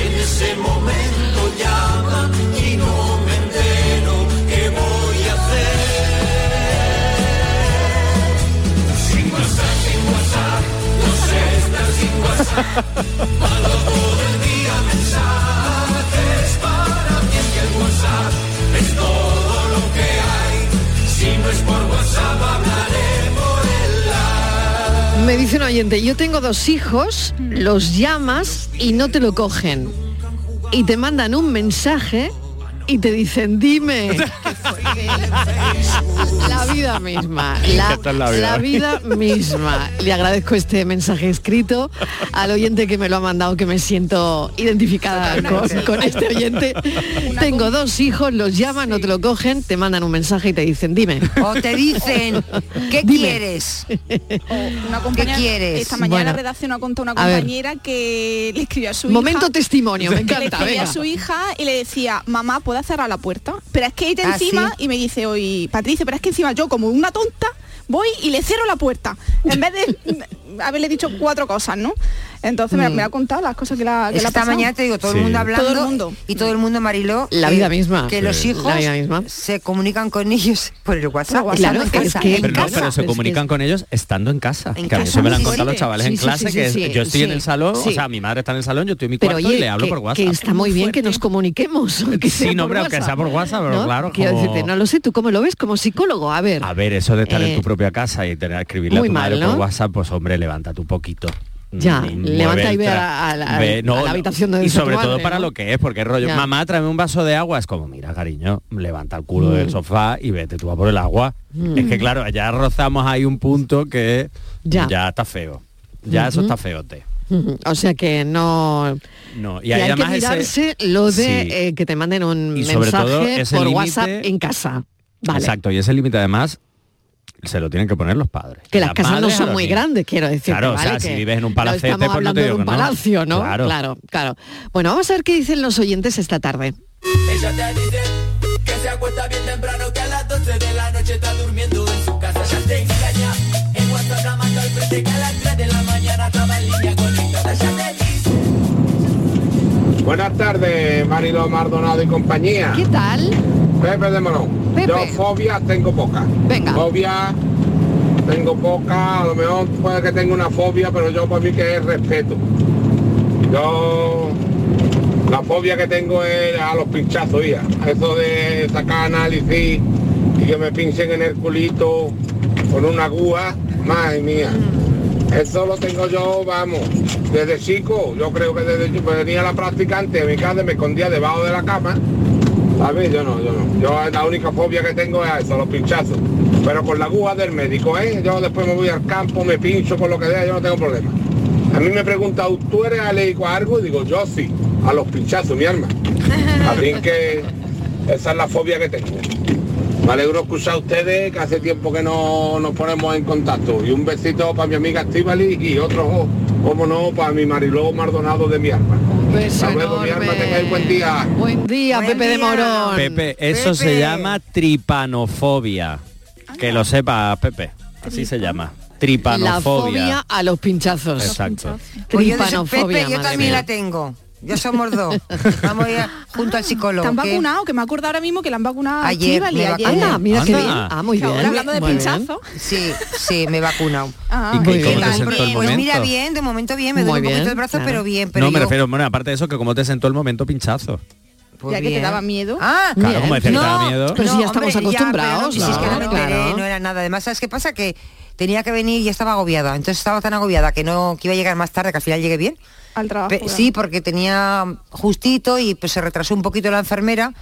En ese momento llaman y no me entero, ¿qué voy a hacer? Sin WhatsApp, sin WhatsApp, no sé estar sin WhatsApp. Un oyente, yo tengo dos hijos, los llamas y no te lo cogen. Y te mandan un mensaje y te dicen, dime. [LAUGHS] [LAUGHS] La vida misma, [LAUGHS] la, Esta es la vida. la vida misma. Le agradezco este mensaje escrito al oyente que me lo ha mandado, que me siento identificada con, con este oyente. Tengo dos hijos, los llaman, no te lo cogen, te mandan un mensaje y te dicen, dime. O te dicen, ¿qué Dime. quieres? [LAUGHS] Una compañera, quieres? Esta mañana Bueno. la redacción ha contado una compañera que le escribió a su Momento hija. testimonio, me que le encanta, escribía venga. a su hija y le decía, mamá, ¿puedo cerrar la puerta? Pero es que ella Ah, encima, y me dice hoy, Patricia, pero es que encima yo como una tonta voy y le cierro la puerta. En vez de [LAUGHS] haberle dicho cuatro cosas, ¿no? Entonces me, Mm. me ha contado las cosas que la que Es esta pasado. mañana te digo, todo el mundo hablando Todo el mundo. y todo el mundo, Mariló, La que- vida misma. Que Sí. los hijos La vida misma. se comunican con ellos [LAUGHS] por el WhatsApp. Por Claro, estando en es casa, que- en Pero no, pero se comunican con ellos estando en casa. En que a mí casa, eso me lo han sí, contado sí. los chavales Sí, en clase, sí, que sí, yo estoy sí. en el salón, Sí. o sea, mi madre está en el salón, yo estoy en mi Pero cuarto oye, y le hablo que, por WhatsApp. que está muy bien que nos comuniquemos. [LAUGHS] Sí, no, aunque WhatsApp, sea por WhatsApp, pero ¿no? claro, Quiero como- decirte, no lo sé, ¿tú cómo lo ves como psicólogo? A ver. A ver, eso de estar Eh, en tu propia casa y tener que escribirle a tu madre por WhatsApp, pues hombre, levántate un poquito. Ya, Mm, levanta mueve y ve a, a la, ve- no, a la habitación donde Y sobre todo madre, para ¿no? lo que es, porque es rollo, Ya. mamá, tráeme un vaso de agua, es como, mira, cariño, levanta el culo Mm. del sofá y vete tú a por el agua. Mm. Es que claro, ya rozamos ahí un punto que Ya. ya, está feo. Ya eso está feote. O sea que no... No, y que hay que además ese- mirarse lo de Sí. eh, que te manden un Y mensaje por límite- WhatsApp en casa. Vale. Exacto, y ese límite además se lo tienen que poner los padres. Que las casas no son muy niños. grandes, quiero decir. Claro, o sea, si vives en un palacete, estamos pues no te hablando digo de un que no. palacio, ¿no? Claro. claro, claro. Bueno, vamos a ver qué dicen los oyentes esta tarde. Ella te dice que se acuesta bien temprano, que a las 12 de la noche está durmiendo Buenas tardes, Marilo Mardonado y compañía. ¿Qué tal? Pepe de Morón. Pepe. Yo fobias tengo pocas. Venga. Fobia tengo pocas, a lo mejor puede que tenga una fobia, pero yo para mí que es respeto. Yo la fobia que tengo es a los pinchazos, ya. Eso de sacar análisis y que me pinchen en el culito con una aguja, madre mía. Eso lo tengo yo, vamos, desde chico. Yo creo que desde chico venía la practicante de mi casa, me escondía debajo de la cama. ¿Sabes? Yo no, yo no. Yo la única fobia que tengo es a eso, los pinchazos. Pero con la aguja del médico, ¿eh? Yo después me voy al campo, me pincho con lo que sea, yo no tengo problema. A mí me pregunta, ¿tú eres alérgico a algo? Y digo, yo sí, a los pinchazos, mi alma. [LAUGHS] Así que esa es la fobia que tengo. Me alegro escuchar a ustedes, que hace tiempo que no nos ponemos en contacto. Y un besito para mi amiga Estivali y otro, como no, para mi Mariló Mardonado de mi alma. Un beso Hasta luego, mi alma, tengáis buen día. Buen día, Buen Pepe de. Morón. Pepe, eso se llama tripanofobia. Que lo sepa, Pepe. Así se llama. La Tripanofobia. fobia a los pinchazos. Exacto. Pues yo, de- Tripanofobia, Pepe, yo también mía. la tengo. Ya somos dos. [LAUGHS] Vamos a ir junto al psicólogo. ¿Te han ¿qué? vacunado? Que me acuerdo ahora mismo que la han vacunado Ayer me ayer. Anda, mira qué Anda. bien. Ah, muy Que bien. ahora hablando de muy bien. pinchazo. Sí, sí, me he vacunado. Ah, ¿Y qué, bien. cómo te sentó el Pues mira, bien, de momento bien, me duele un poquito bien, el brazo, claro. pero bien. Pero no, me yo- refiero, bueno, aparte de eso, que cómo te sentó el momento pinchazo. pues ya que te bien. daba miedo. Ah, Claro, Bien. como decía que te daba No, miedo. Pero si ya estamos hombre, acostumbrados, pero no, si es que no me ¿no? Claro. no era nada. Además, ¿sabes qué pasa? Que tenía que venir y estaba agobiada. Entonces estaba tan agobiada que no que iba a llegar más tarde, que al final llegué bien. Al trabajo. Pe- sí, porque tenía justito y pues se retrasó un poquito la enfermera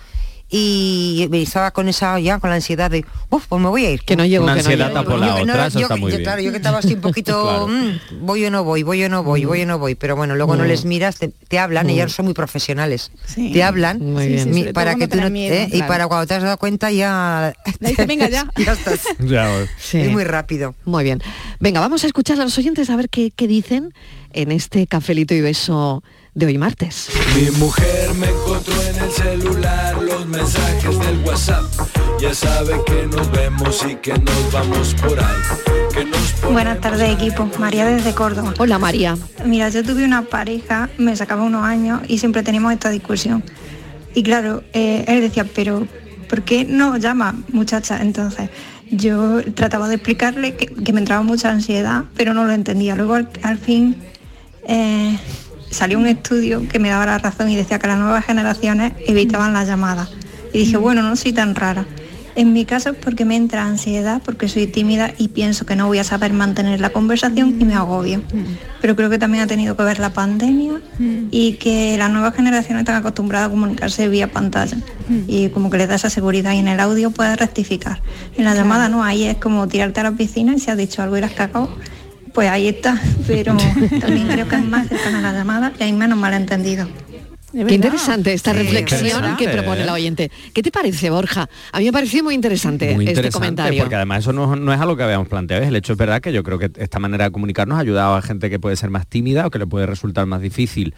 y estaba con esa ya con la ansiedad de, uff, pues me voy a ir. Que no llego, Una que no ansiedad llego. tapó la Yo- no, otra, eso yo- está muy yo, bien. Claro, yo que estaba así un poquito, [LAUGHS] Claro. mm, voy o no voy, voy o no voy, voy o no voy, pero bueno, luego no Mm. les miras, te, te hablan, ellos son muy profesionales, Sí. te hablan Muy Sí, bien. mi- para que tú no, miedo, ¿eh? y para cuando te has dado cuenta ya, [LAUGHS] dice, "Venga, ya". [LAUGHS] ya estás. Ya, Sí. Es muy rápido. Muy bien. Venga, vamos a escuchar a los oyentes a ver qué, qué dicen en este cafelito y beso de hoy martes. Mi mujer me encontró en el celular los mensajes del WhatsApp. Ya sabe que nos vemos y que nos vamos por ahí. Que nos Buenas tardes equipo, María desde Córdoba. Hola María. Mira, yo tuve una pareja, me sacaba unos años y siempre teníamos esta discusión. Y claro, eh, él decía, pero ¿por qué no llama muchacha? Entonces yo trataba de explicarle que, que me entraba mucha ansiedad, pero no lo entendía. Luego al, al fin eh, salió un estudio que me daba la razón y decía que las nuevas generaciones evitaban las llamadas. Y dije, bueno, no soy tan rara. En mi caso es porque me entra ansiedad, porque soy tímida y pienso que no voy a saber mantener la conversación y me agobio. Pero creo que también ha tenido que ver la pandemia y que las nuevas generaciones están acostumbradas a comunicarse vía pantalla y como que les da esa seguridad y en el audio puedes rectificar. En la llamada no, ahí es como tirarte a la piscina y si has dicho algo y lo has cagado, pues ahí está. Pero [LAUGHS] también creo que es más cercana a la llamada y hay menos malentendido. Qué interesante esta Sí, reflexión interesante, que propone la oyente. ¿Qué te parece, Borja? A mí me pareció muy interesante Muy este interesante, comentario. porque además eso no, no es algo que habíamos planteado, es el hecho es verdad que yo creo que esta manera de comunicarnos ha ayudado a gente que puede ser más tímida o que le puede resultar más difícil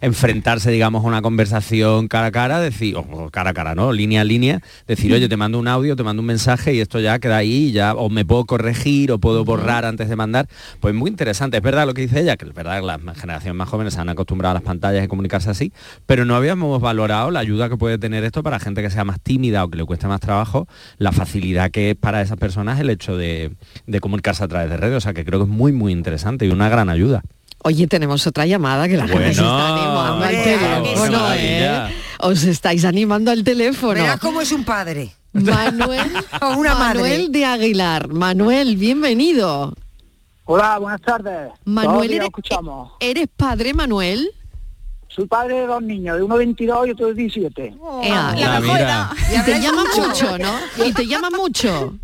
enfrentarse, digamos, a una conversación cara a cara, decir, o cara a cara, ¿no? Línea a línea, decir, oye, te mando un audio, te mando un mensaje y esto ya queda ahí, ya, o me puedo corregir o puedo borrar antes de mandar. Pues muy interesante. Es verdad lo que dice ella, que es verdad que las generaciones más jóvenes se han acostumbrado a las pantallas y comunicarse así, pero no habíamos valorado la ayuda que puede tener esto para gente que sea más tímida o que le cueste más trabajo, la facilidad que es para esas personas el hecho de, de comunicarse a través de redes. O sea que creo que es muy, muy interesante y una gran ayuda. Oye, tenemos otra llamada que la gente se Bueno, está animando al teléfono, ¿eh? Os estáis animando al teléfono. Verás cómo es un padre. Manuel, [LAUGHS] o una Manuel madre. de Aguilar. Manuel, bienvenido. Hola, buenas tardes. Manuel, Todos los días ¿eres, escuchamos. ¿eres padre, Manuel? Soy padre de dos niños, de uno 22 y otro de 17. Ea, la mejor edad. Y te llama mucho, ¿no? Y te llama mucho.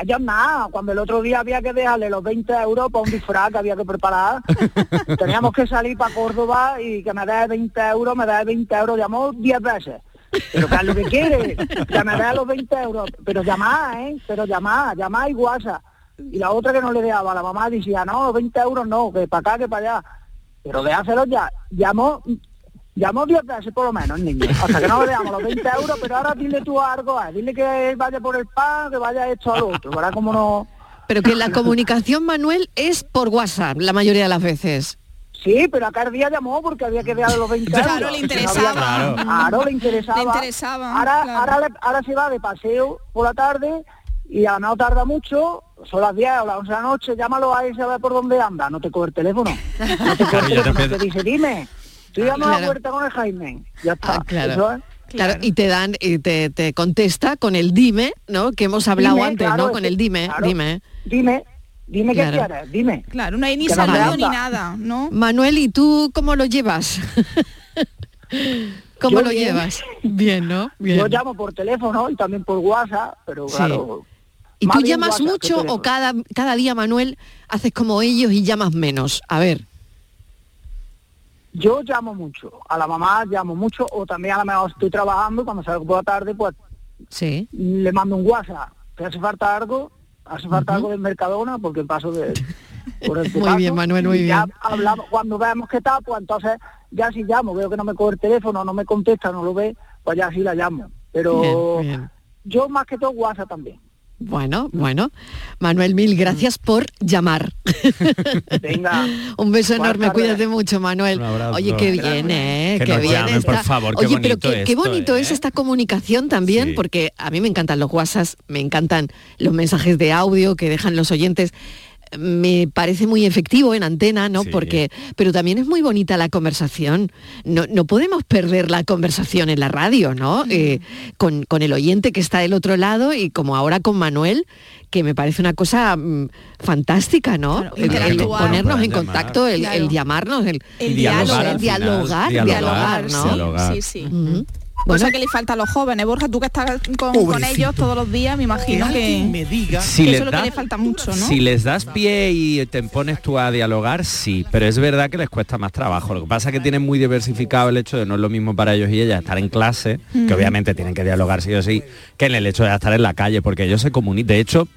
Ellos nada, cuando el otro día había que dejarle los 20 euros para un disfraz que había que preparar, [LAUGHS] teníamos que salir para Córdoba y que me dé 20 euros, me dé 20 euros, llamó 10 veces. Pero que es lo que quiere, que me dé los 20 euros, pero llamá, ¿eh? Pero llamá, llamá y guasa. Y la otra que no le dejaba, la mamá decía, no, 20 euros no, que para acá, que para allá. Pero déjaselo ya. Llamó, llamó 10 veces por lo menos, niño. Hasta que no le dejamos los 20 euros, pero ahora dile tú algo, eh, dile que vaya por el pan, que vaya esto al otro, ¿verdad? Como no... Pero que la comunicación, Manuel, es por WhatsApp la mayoría de las veces. Sí, pero acá el día llamó porque había que dejarle los 20 euros. Claro, le interesaba. había- Claro. Claro, le interesaba. Le interesaba, Ahora, claro. ahora, le- ahora se va de paseo por la tarde y ya no tarda mucho, son las 10 o las 11 de la noche, llámalo a ese a ver por dónde anda, no te coge el teléfono. No te [LAUGHS] coge el ya te teléfono, te dice, dime, dando la Claro. puerta con el Jaime. Ya está. Ah, claro. Eso es. Claro, y te dan, y te, te contesta con el dime, ¿no? Que hemos hablado Dime, antes, claro, ¿no? Con el dime, claro. dime. Dime, dime qué Claro. quieres, dime. Claro, no hay ni saludo ni nada, ¿no? Manuel, ¿y tú cómo lo llevas? [LAUGHS] ¿Cómo Yo lo bien. llevas? Bien, ¿no? Bien. Yo llamo por teléfono y también por WhatsApp, pero Sí. claro... ¿Y más tú llamas WhatsApp mucho o cada, cada día, Manuel, haces como ellos y llamas menos? A ver. Yo llamo mucho, a la mamá llamo mucho, o también a lo mejor estoy trabajando, cuando salgo por la tarde, pues Sí. le mando un WhatsApp. ¿Te hace falta algo? ¿Hace falta algo de Mercadona? Porque paso de... Por el [LAUGHS] Muy bien, Manuel, muy bien. hablamos, cuando veamos que está, pues entonces ya si llamo, veo que no me coge el teléfono, no me contesta, no lo ve, pues ya sí la llamo. Pero Bien, bien. yo más que todo WhatsApp también. Bueno, bueno. Manuel, mil gracias por llamar. [LAUGHS] Venga. Un beso Buenas enorme, cuídate mucho, Manuel. Un abrazo. Oye, qué bien, ¿eh? Que qué nos bien llamen, por favor, qué Oye, pero bonito qué, qué esto, bonito es ¿eh? esta comunicación también, Sí. porque a mí me encantan los WhatsApps, me encantan los mensajes de audio que dejan los oyentes. Me parece muy efectivo en antena, ¿no? Sí. Porque, pero también es muy bonita la conversación. No, no podemos perder la conversación en la radio, ¿no? Eh, con, con el oyente que está del otro lado y como ahora con Manuel, que me parece una cosa mm, fantástica, ¿no? Claro, el, el interactuar. ponernos en llamar. contacto, el, Claro. el llamarnos, el, El dialogar dialogar, dialogar, dialogar, ¿no? sí, Dialogar. sí, Bueno, que le falta a los jóvenes, Borja, tú que estás con, ellos todos los días, me imagino que, me diga Si que les eso es lo que das- le falta mucho, ¿no? Si les das pie y te pones tú a dialogar, sí, pero es verdad que les cuesta más trabajo. Lo que pasa es que tienen muy diversificado el hecho de no es lo mismo para ellos y ellas estar en clase, que obviamente tienen que dialogar sí o sí, que en el hecho de estar en la calle, porque ellos se comunican. De hecho,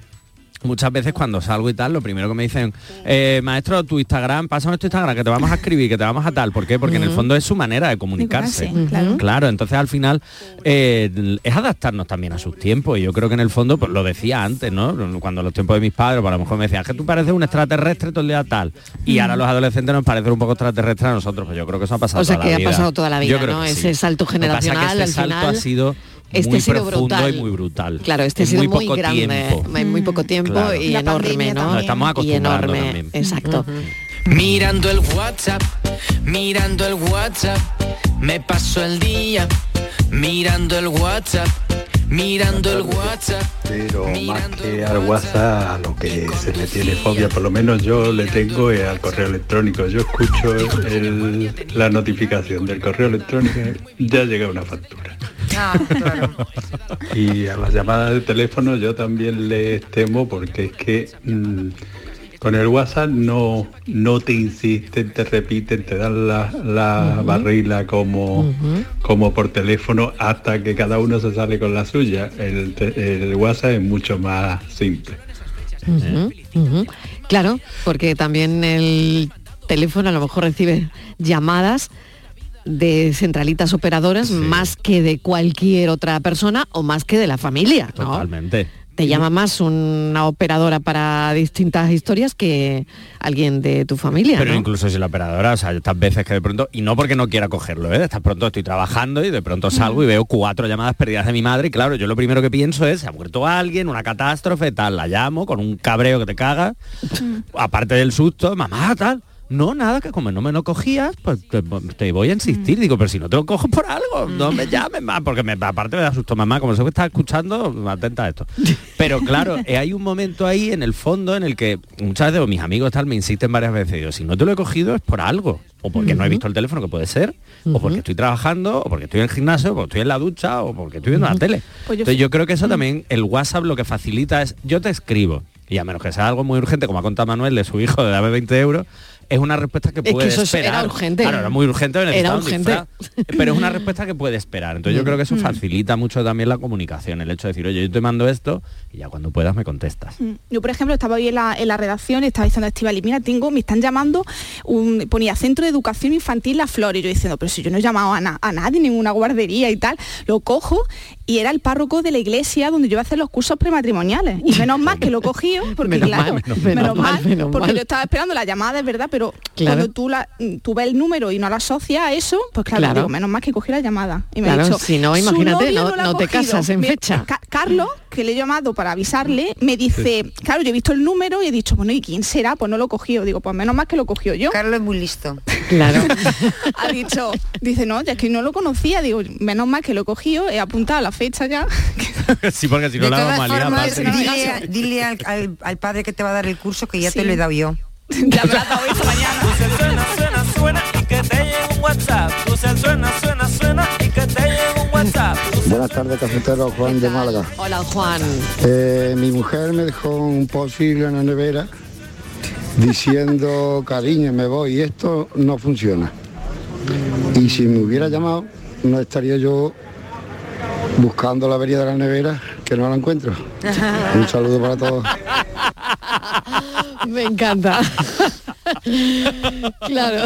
muchas veces cuando salgo y tal, lo primero que me dicen, eh, maestro, tu Instagram, pásame tu Instagram, que te vamos a escribir, que te vamos a tal. ¿Por qué? Porque en el fondo es su manera de comunicarse. Claro, entonces al final eh, es adaptarnos también a sus tiempos. Y yo creo que en el fondo, pues lo decía antes, ¿no? Cuando los tiempos de mis padres, pues, a lo mejor me decían, que tú pareces un extraterrestre todo el día tal. Y ahora los adolescentes nos parecen un poco extraterrestres a nosotros. Pues yo creo que eso ha pasado o sea toda que la ha vida. pasado toda la Yo creo ¿no? que sí. Ese salto Lo que pasa es que generacional este al salto final. ha sido este muy ha sido profundo brutal. y muy brutal. Claro, este ha sido muy muy, poco grande, tiempo. en muy poco tiempo Claro. y La enorme, ¿no? también. Estamos y acostumbrando enorme, también. exacto. Mirando el WhatsApp, mirando el WhatsApp, me paso el día mirando el WhatsApp, mirando el WhatsApp. Pero más que al WhatsApp, a lo que se le tiene fobia, por lo menos yo le tengo es al correo electrónico. Yo escucho el- la notificación del correo electrónico, ya llega una factura. Ah, claro. [LAUGHS] Y a las llamadas de teléfono yo también les temo porque es que mm, con el WhatsApp no, no te insisten, te repiten, te dan la, la barrila como, como por teléfono hasta que cada uno se sale con la suya. El, el WhatsApp es mucho más simple. Claro, porque también el teléfono a lo mejor recibe llamadas de centralitas operadoras más que de cualquier otra persona o más que de la familia, ¿no? Totalmente. Te llama más una operadora para distintas historias que alguien de tu familia, Pero ¿no? incluso si la operadora, o sea, estas veces que de pronto, y no porque no quiera cogerlo, ¿eh? Estas pronto estoy trabajando y de pronto salgo y veo cuatro llamadas perdidas de mi madre y claro, yo lo primero que pienso es, se ha muerto alguien, una catástrofe, tal, la llamo con un cabreo que te caga, aparte del susto, mamá, tal. No, nada, que como no me lo cogías, pues te, te voy a insistir. Digo, pero si no te lo cojo por algo, no me llames más, porque me, aparte me da susto, mamá, como sé que estás escuchando, atenta a esto. [LAUGHS] Pero claro, eh, hay un momento ahí en el fondo en el que muchas veces mis amigos tal me insisten varias veces, digo, si no te lo he cogido es por algo, o porque no he visto el teléfono que puede ser, o porque estoy trabajando, o porque estoy en el gimnasio, o porque estoy en la ducha, o porque estoy viendo la tele. Pues yo- Entonces yo creo que eso también, el WhatsApp lo que facilita es, yo te escribo, y a menos que sea algo muy urgente, como ha contado Manuel de su hijo de dame 20 euros, es una respuesta que Es que puede eso es- era esperar. urgente. Claro, era muy urgente. Era urgente. disfraz, [LAUGHS] Pero es una respuesta que puede esperar. Entonces yo creo que eso Mm. facilita mucho también la comunicación. El hecho de decir, oye, yo te mando esto y ya cuando puedas me contestas. Mm. Yo, por ejemplo, estaba hoy en la, en la redacción y estaba diciendo a Estivali, mira, tengo, me están llamando, un, ponía Centro de Educación Infantil La Flor, y yo diciendo, pero si yo no he llamado a, na- a nadie, ninguna guardería y tal, lo cojo y era el párroco de la iglesia donde yo iba a hacer los cursos prematrimoniales. Y menos mal que lo cogí, porque [LAUGHS] Menos claro, mal, menos mal, menos porque mal. yo estaba esperando la llamada, es verdad, pero Claro. cuando tú, la, tú ves el número y no la asocias a eso, pues claro, Claro. digo, menos mal que cogí la llamada. Y me ha Claro, dicho, si no, "Su imagínate, no- ha te cogido". casas en Me- fecha. Ca- Carlos, que le he llamado para avisarle, me dice, claro, yo he visto el número y he dicho, bueno, ¿y quién será? Pues no lo cogió. Digo, pues menos mal que lo cogió yo. Carlos es muy listo. Claro. [LAUGHS] ha dicho, dice, no, ya es que no lo conocía. Digo, menos mal que lo cogió, he apuntado la fecha ya. [LAUGHS] sí, porque si no la vamos a liar, dile, dile al, al- al padre que te va a dar el curso que ya Sí. te lo he dado yo. Ya me la esta mañana. Suena, suena, suena y que te llegue un WhatsApp. Puse suena, suena, suena y que te llegue un WhatsApp. Buenas tardes, cafetero Juan de Málaga. Hola, Juan. Eh, mi mujer me dejó un posible en la nevera diciendo, [LAUGHS] cariño, me voy, y esto no funciona. Y si me hubiera llamado, no estaría yo buscando la avería de la nevera, que no la encuentro. Un saludo para todos. Me encanta. claro.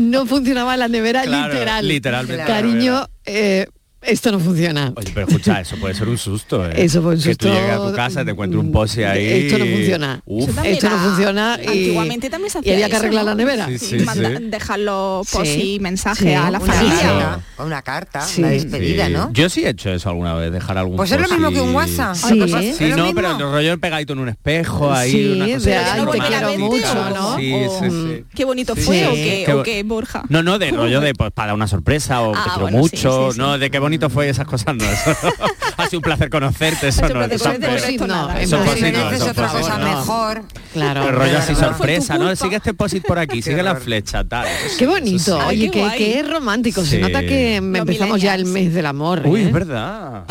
No funcionaba la nevera Claro, literal. literalmente. Cariño, eh, esto no funciona. Oye, pero escucha, eso puede ser un susto, ¿eh? Eso fue un Que tú susto. llegues a tu casa y te encuentres un posi ahí. Esto no funciona. Uf. Esto no funciona y, Antiguamente también se y hacía había que arreglar ¿no? la nevera. Sí, sí. Dejar los y mensajes Sí. a la Una familia. una carta, Sí. una despedida, Sí. ¿no? Yo sí he hecho eso alguna vez, dejar algún Pues es lo mismo que un WhatsApp. Sí. ¿es no, pero el rollo pegadito en un espejo ahí, Sí, una cosa de, "Ay, te quiero mucho", ¿no? Sí, O- sí, sí. Qué bonito fue Sí. o qué, Borja. No, no, de rollo [LAUGHS] de pues, para dar una sorpresa o Ah, te quiero mucho, no, de qué bonito fue esas cosas no. Eso, [LAUGHS] ha sido un placer conocerte, eso no, eso es otra cosa mejor. Claro. El rollo así sorpresa, ¿no? Sigue este posit por aquí, sigue la flecha, tal. Qué bonito, oye, qué romántico. Se nota que empezamos ya el mes del amor. Uy, ¿eh? es verdad.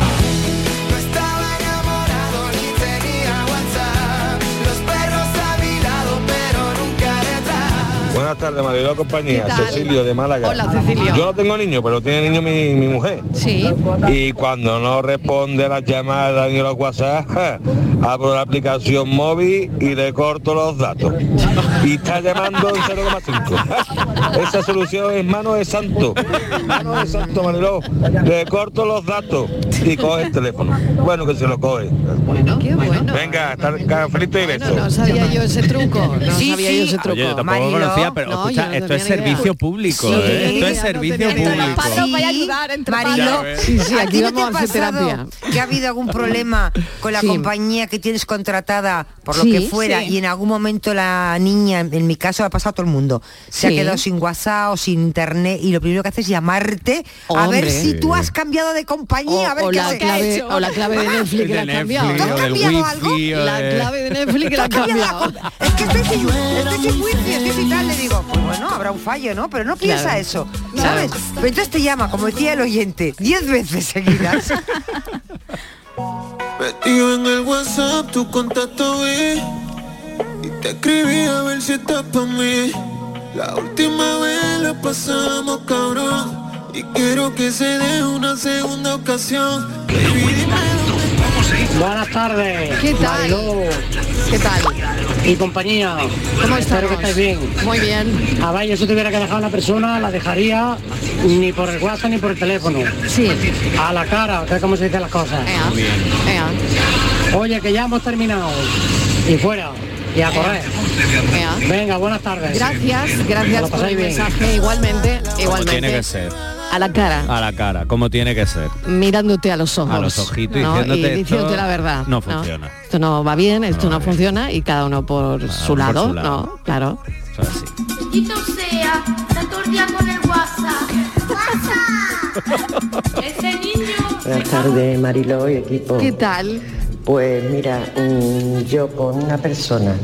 Buenas tardes, Mariló compañía. ¿Qué tal? Cecilio de Málaga. Hola, Cecilio. Yo no tengo niño, pero tiene niño mi, mi mujer. Sí. Y cuando no responde las llamadas ni los WhatsApp, [LAUGHS] abro la aplicación móvil y le corto los datos. Y está llamando en 0,5. [LAUGHS] Esa solución es mano de santo. Mano de santo, Mariló. Le corto los datos y coge el teléfono. Bueno, que se lo coge. Bueno, qué bueno. Venga, hasta feliz y beso. No, no sabía yo ese truco. No Sí, sabía sí. yo ese truco. Yo tampoco Mariló. conocía, pero No, escucha, no esto es ni idea. servicio público, Sí, ¿eh? no Esto es no servicio idea. público. Palos vaya a ayudar entre Marilo, Ya ves. Sí, sí, ¿a aquí no te vamos ha a hacer terapia. que ha habido algún [LAUGHS] problema con la Sí. compañía que tienes contratada, por lo Sí. que fuera, Sí. y en algún momento la niña, en mi caso ha pasado a todo el mundo, se Sí. ha quedado sin WhatsApp o sin internet y lo primero que hace es llamarte a ver Hombre. si tú has cambiado de compañía, a ver O, o qué la hace. clave, hecho? o la clave de Netflix que la has cambiado. ¿Tú has o cambiado algo? o La clave de Netflix que la has cambiado Es que estoy sin, estoy sin wifi, estoy sin tal, le digo, pues bueno, habrá un fallo, ¿no? Pero no piensa Claro. eso, ¿sabes? Pero entonces te llama, como decía el oyente, 10 veces seguidas. [LAUGHS] Metido en el WhatsApp, tu contacto vi. Te escribí a ver si estás pa' mí. La última vez la pasamos cabrón. Y quiero que se dé una segunda ocasión. Baby, dime Buenas tardes. ¿Qué tal? Mariló ¿Qué tal? y compañía. ¿Cómo Espero que estéis bien. Muy bien. A ver, yo si tuviera que dejar a una persona, la dejaría ni por el WhatsApp ni por el teléfono. Sí. A la cara, que es como se dicen las cosas. Ea. Oye, que ya hemos terminado. Y fuera. Y a correr. Ea. Venga, buenas tardes. Gracias, gracias lo por el bien. mensaje. Igualmente, Como igualmente. tiene que ser. A la cara, A la cara, como tiene que ser. mirándote a los ojos. A los ojitos y ¿no? diciéndote y diciéndote la verdad. no funciona. Esto no va bien, esto no, funciona y cada uno por su por lado, su lado. ¿no? Claro. Eso es así. Sea, con el WhatsApp. [LAUGHS] Ese niño. Buenas tardes, Mariló y equipo. ¿Qué tal? Pues mira, mm, yo con una persona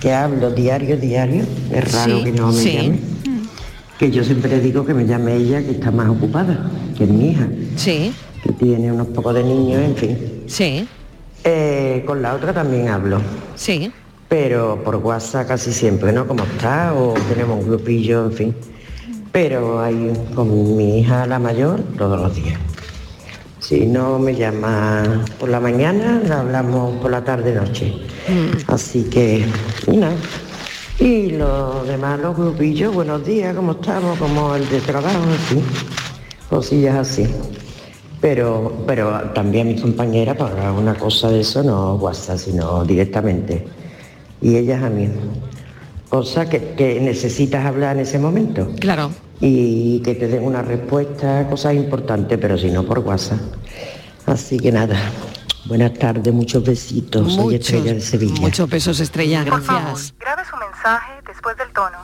que hablo diario, diario, es raro Sí, que no me sí. llame, que yo siempre le digo que me llame ella, que está más ocupada, que es mi hija, Sí, que tiene unos pocos de niños, en fin. sí, Eh, con la otra también hablo, sí. pero por WhatsApp casi siempre, ¿no? Como está, o tenemos un grupillo, en fin. Pero hay con mi hija la mayor todos los días. Si no me llama por la mañana, la hablamos por la tarde noche. Así que, y nada. Y los demás, los grupillos, buenos días, ¿cómo estamos? Como el de trabajo, fin. Cosillas así. Pero, pero también mis compañeras para una cosa de eso, no WhatsApp, sino directamente. Y ellas a mí. Cosa que, que necesitas hablar en ese momento. Claro. Y que te den una respuesta, cosas importantes, pero si no por WhatsApp. Así que nada. Buenas tardes, muchos besitos. Soy Estrella de Sevilla. Muchos besos, Estrella, gracias. Grabe su mensaje después del tono.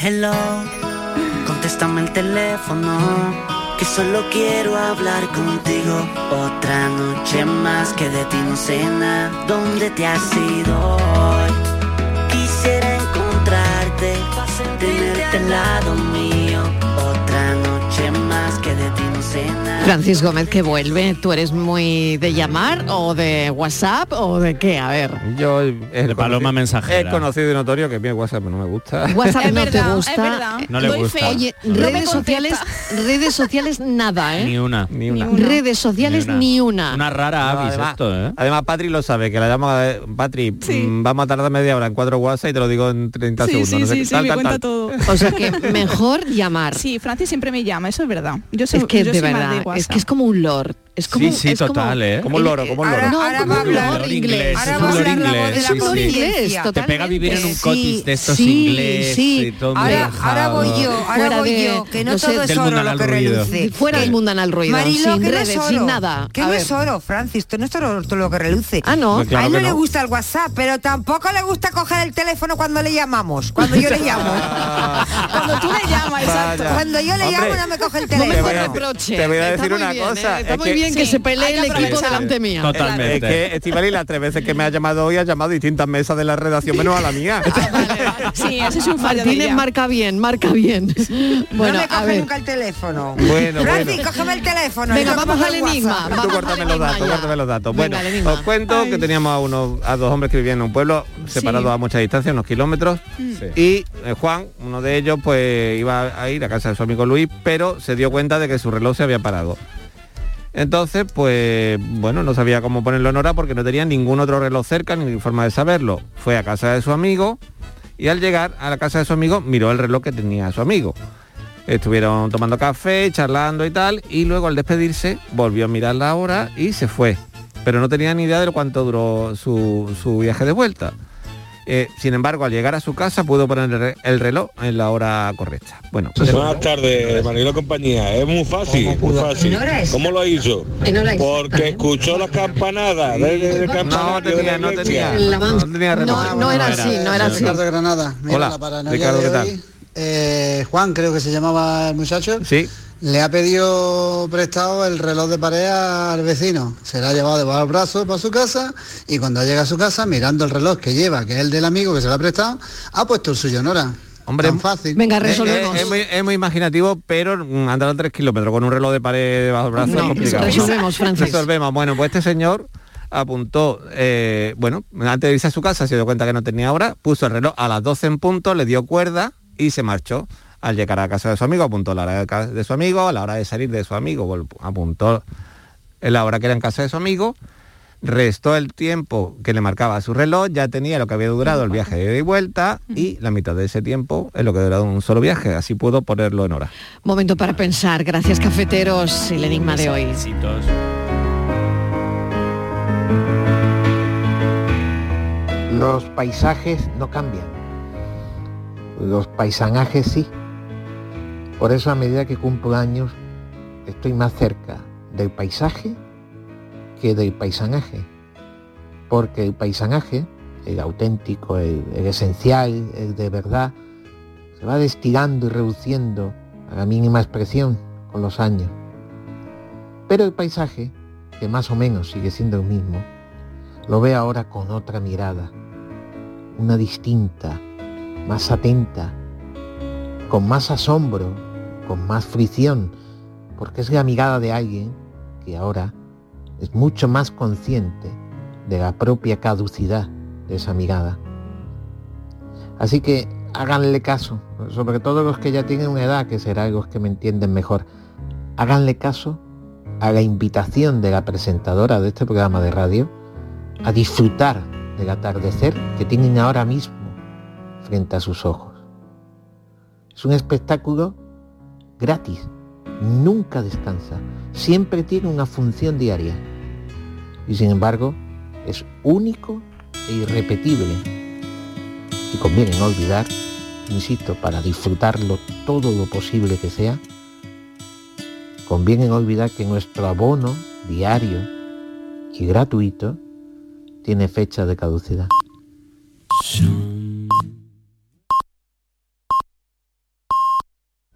Hello, contéstame el teléfono, que solo quiero hablar contigo. Otra noche más que de ti no sé nada. ¿Dónde te has ido hoy? Quisiera encontrarte, tenerte al lado mío. Otra Francis Gómez que vuelve, ¿tú eres muy de llamar o de WhatsApp o de qué? A ver. Yo De paloma mensajera. Es conocido y notorio que a mí WhatsApp no me gusta. [LAUGHS] WhatsApp Es no verdad, te es gusta. verdad. No le Doy gusta. fe. Oye, No redes sociales, [LAUGHS] redes sociales nada, ¿eh? Ni una. Ni una. Redes sociales Ni una. ni una. Una rara No, avis además, esto, ¿eh? además, Patri lo sabe, que la llama eh, Patri, mm, vamos a tardar media hora en cuatro WhatsApp y te lo digo en 30 Sí, segundos. sí, no sé sí, qué, sí, tal, me tal, cuenta tal. todo. O sea que mejor llamar. Sí, Francis siempre me llama, eso es verdad. Yo soy, Es que yo de soy más verdad, de es que es como un lord. Es como, Sí, sí, es como- total, ¿eh? Como un loro, como un loro. Ahora, No, ahora como va a hablar inglés. Ahora va a hablar la voz de inglés, la sí, sí. conciencia. Te pega vivir en un Sí, cotis de estos sí, inglés y todo Ahora, ahora voy yo, ahora Fuera voy de- yo, que no, no sé, todo es oro lo que reluce. Fuera del mundanal ruido, Marilo, sin que redes, no es sin oro, nada. Que no es oro, Francis, esto no es oro todo lo que reluce. Ah, no. Pues claro a él no, le gusta el WhatsApp, pero tampoco le gusta coger el teléfono cuando le llamamos, cuando yo le llamo. [LAUGHS] Cuando tú le llamas, exacto. Cuando yo le llamo no me coge el No me teléfono. reproche. te voy a Está decir muy una bien, cosa, ¿eh? Está es muy bien que Sí, se pelee el equipo delante mía. Totalmente. Es que Estivali las tres veces que me ha llamado hoy ha llamado distintas mesas de la redacción menos a la mía. [LAUGHS] Sí, ese es un Martínez marca bien, marca bien. Bueno, no me [LAUGHS] a coge ver. nunca el teléfono. Bueno, Francis, bueno. cógeme el teléfono. Venga, vamos al enigma. Tú córtame los datos, córtame los datos. Bueno, os cuento que teníamos a unos a dos hombres que vivían en un pueblo separados a mucha distancia, unos kilómetros, y eh, Juan, uno de ellos, pues iba a ir a casa de su amigo Luis, pero se dio cuenta de que su reloj se había parado. Entonces, pues bueno, no sabía cómo ponerlo en hora porque no tenía ningún otro reloj cerca ni forma de saberlo. Fue a casa de su amigo y al llegar a la casa de su amigo miró el reloj que tenía su amigo. Estuvieron tomando café, charlando y tal, y luego al despedirse volvió a mirar la hora y se fue. Pero no tenía ni idea de cuánto duró su, su viaje de vuelta. Eh, sin embargo, al llegar a su casa pudo poner el re- el reloj en la hora correcta. Bueno, Buenas tardes, Manilo Compañía. Es muy fácil, muy fácil. ¿Cómo lo hizo? Porque escuchó las campanadas no tenía, no tenía reloj. No, no era así, no era así. Ricardo Granada. Mira, Hola, la Ricardo, ¿qué tal? hoy, eh, Juan, creo que se llamaba el muchacho. Sí. Le ha pedido prestado el reloj de pared al vecino. Se lo ha llevado debajo del brazo para su casa y cuando llega a su casa, mirando el reloj que lleva, que es el del amigo que se lo ha prestado, ha puesto el suyo en hora. Hombre, Tan fácil. Venga, Es, resolvemos. es- es muy, es muy imaginativo, pero andar a tres kilómetros con un reloj de pared debajo del brazo No, es complicado. resolvemos, Francis. Resolvemos. Bueno, pues este señor apuntó, eh, bueno, antes de irse a su casa se dio cuenta que no tenía hora, puso el reloj a las 12 en punto, le dio cuerda y se marchó. Al llegar a casa de su amigo, apuntó la hora de su amigo, a la hora de salir de su amigo, apuntó la hora que era en casa de su amigo, restó el tiempo que le marcaba su reloj, ya tenía lo que había durado el viaje de ida y vuelta y la mitad de ese tiempo es lo que ha durado un solo viaje, así pudo ponerlo en hora. Momento para pensar. Gracias, cafeteros. El enigma de hoy. Los paisajes no cambian. Los paisanajes sí. Por eso a medida que cumplo años estoy más cerca del paisaje que del paisanaje. Porque el paisanaje, el auténtico, el, esencial, el de verdad, se va destilando y reduciendo a la mínima expresión con los años. Pero el paisaje, que más o menos sigue siendo el mismo, lo ve ahora con otra mirada, una distinta, más atenta, con más asombro, con más fricción, porque es la mirada de alguien que ahora es mucho más consciente de la propia caducidad de esa mirada. Así que háganle caso, sobre todo los que ya tienen una edad, que serán los que me entienden mejor, háganle caso a la invitación de la presentadora de este programa de radio a disfrutar del atardecer que tienen ahora mismo frente a sus ojos. Es un espectáculo gratis, nunca descansa, siempre tiene una función diaria y sin embargo es único e irrepetible. Y conviene no olvidar, insisto, para disfrutarlo todo lo posible que sea, conviene no olvidar que nuestro abono diario y gratuito tiene fecha de caducidad.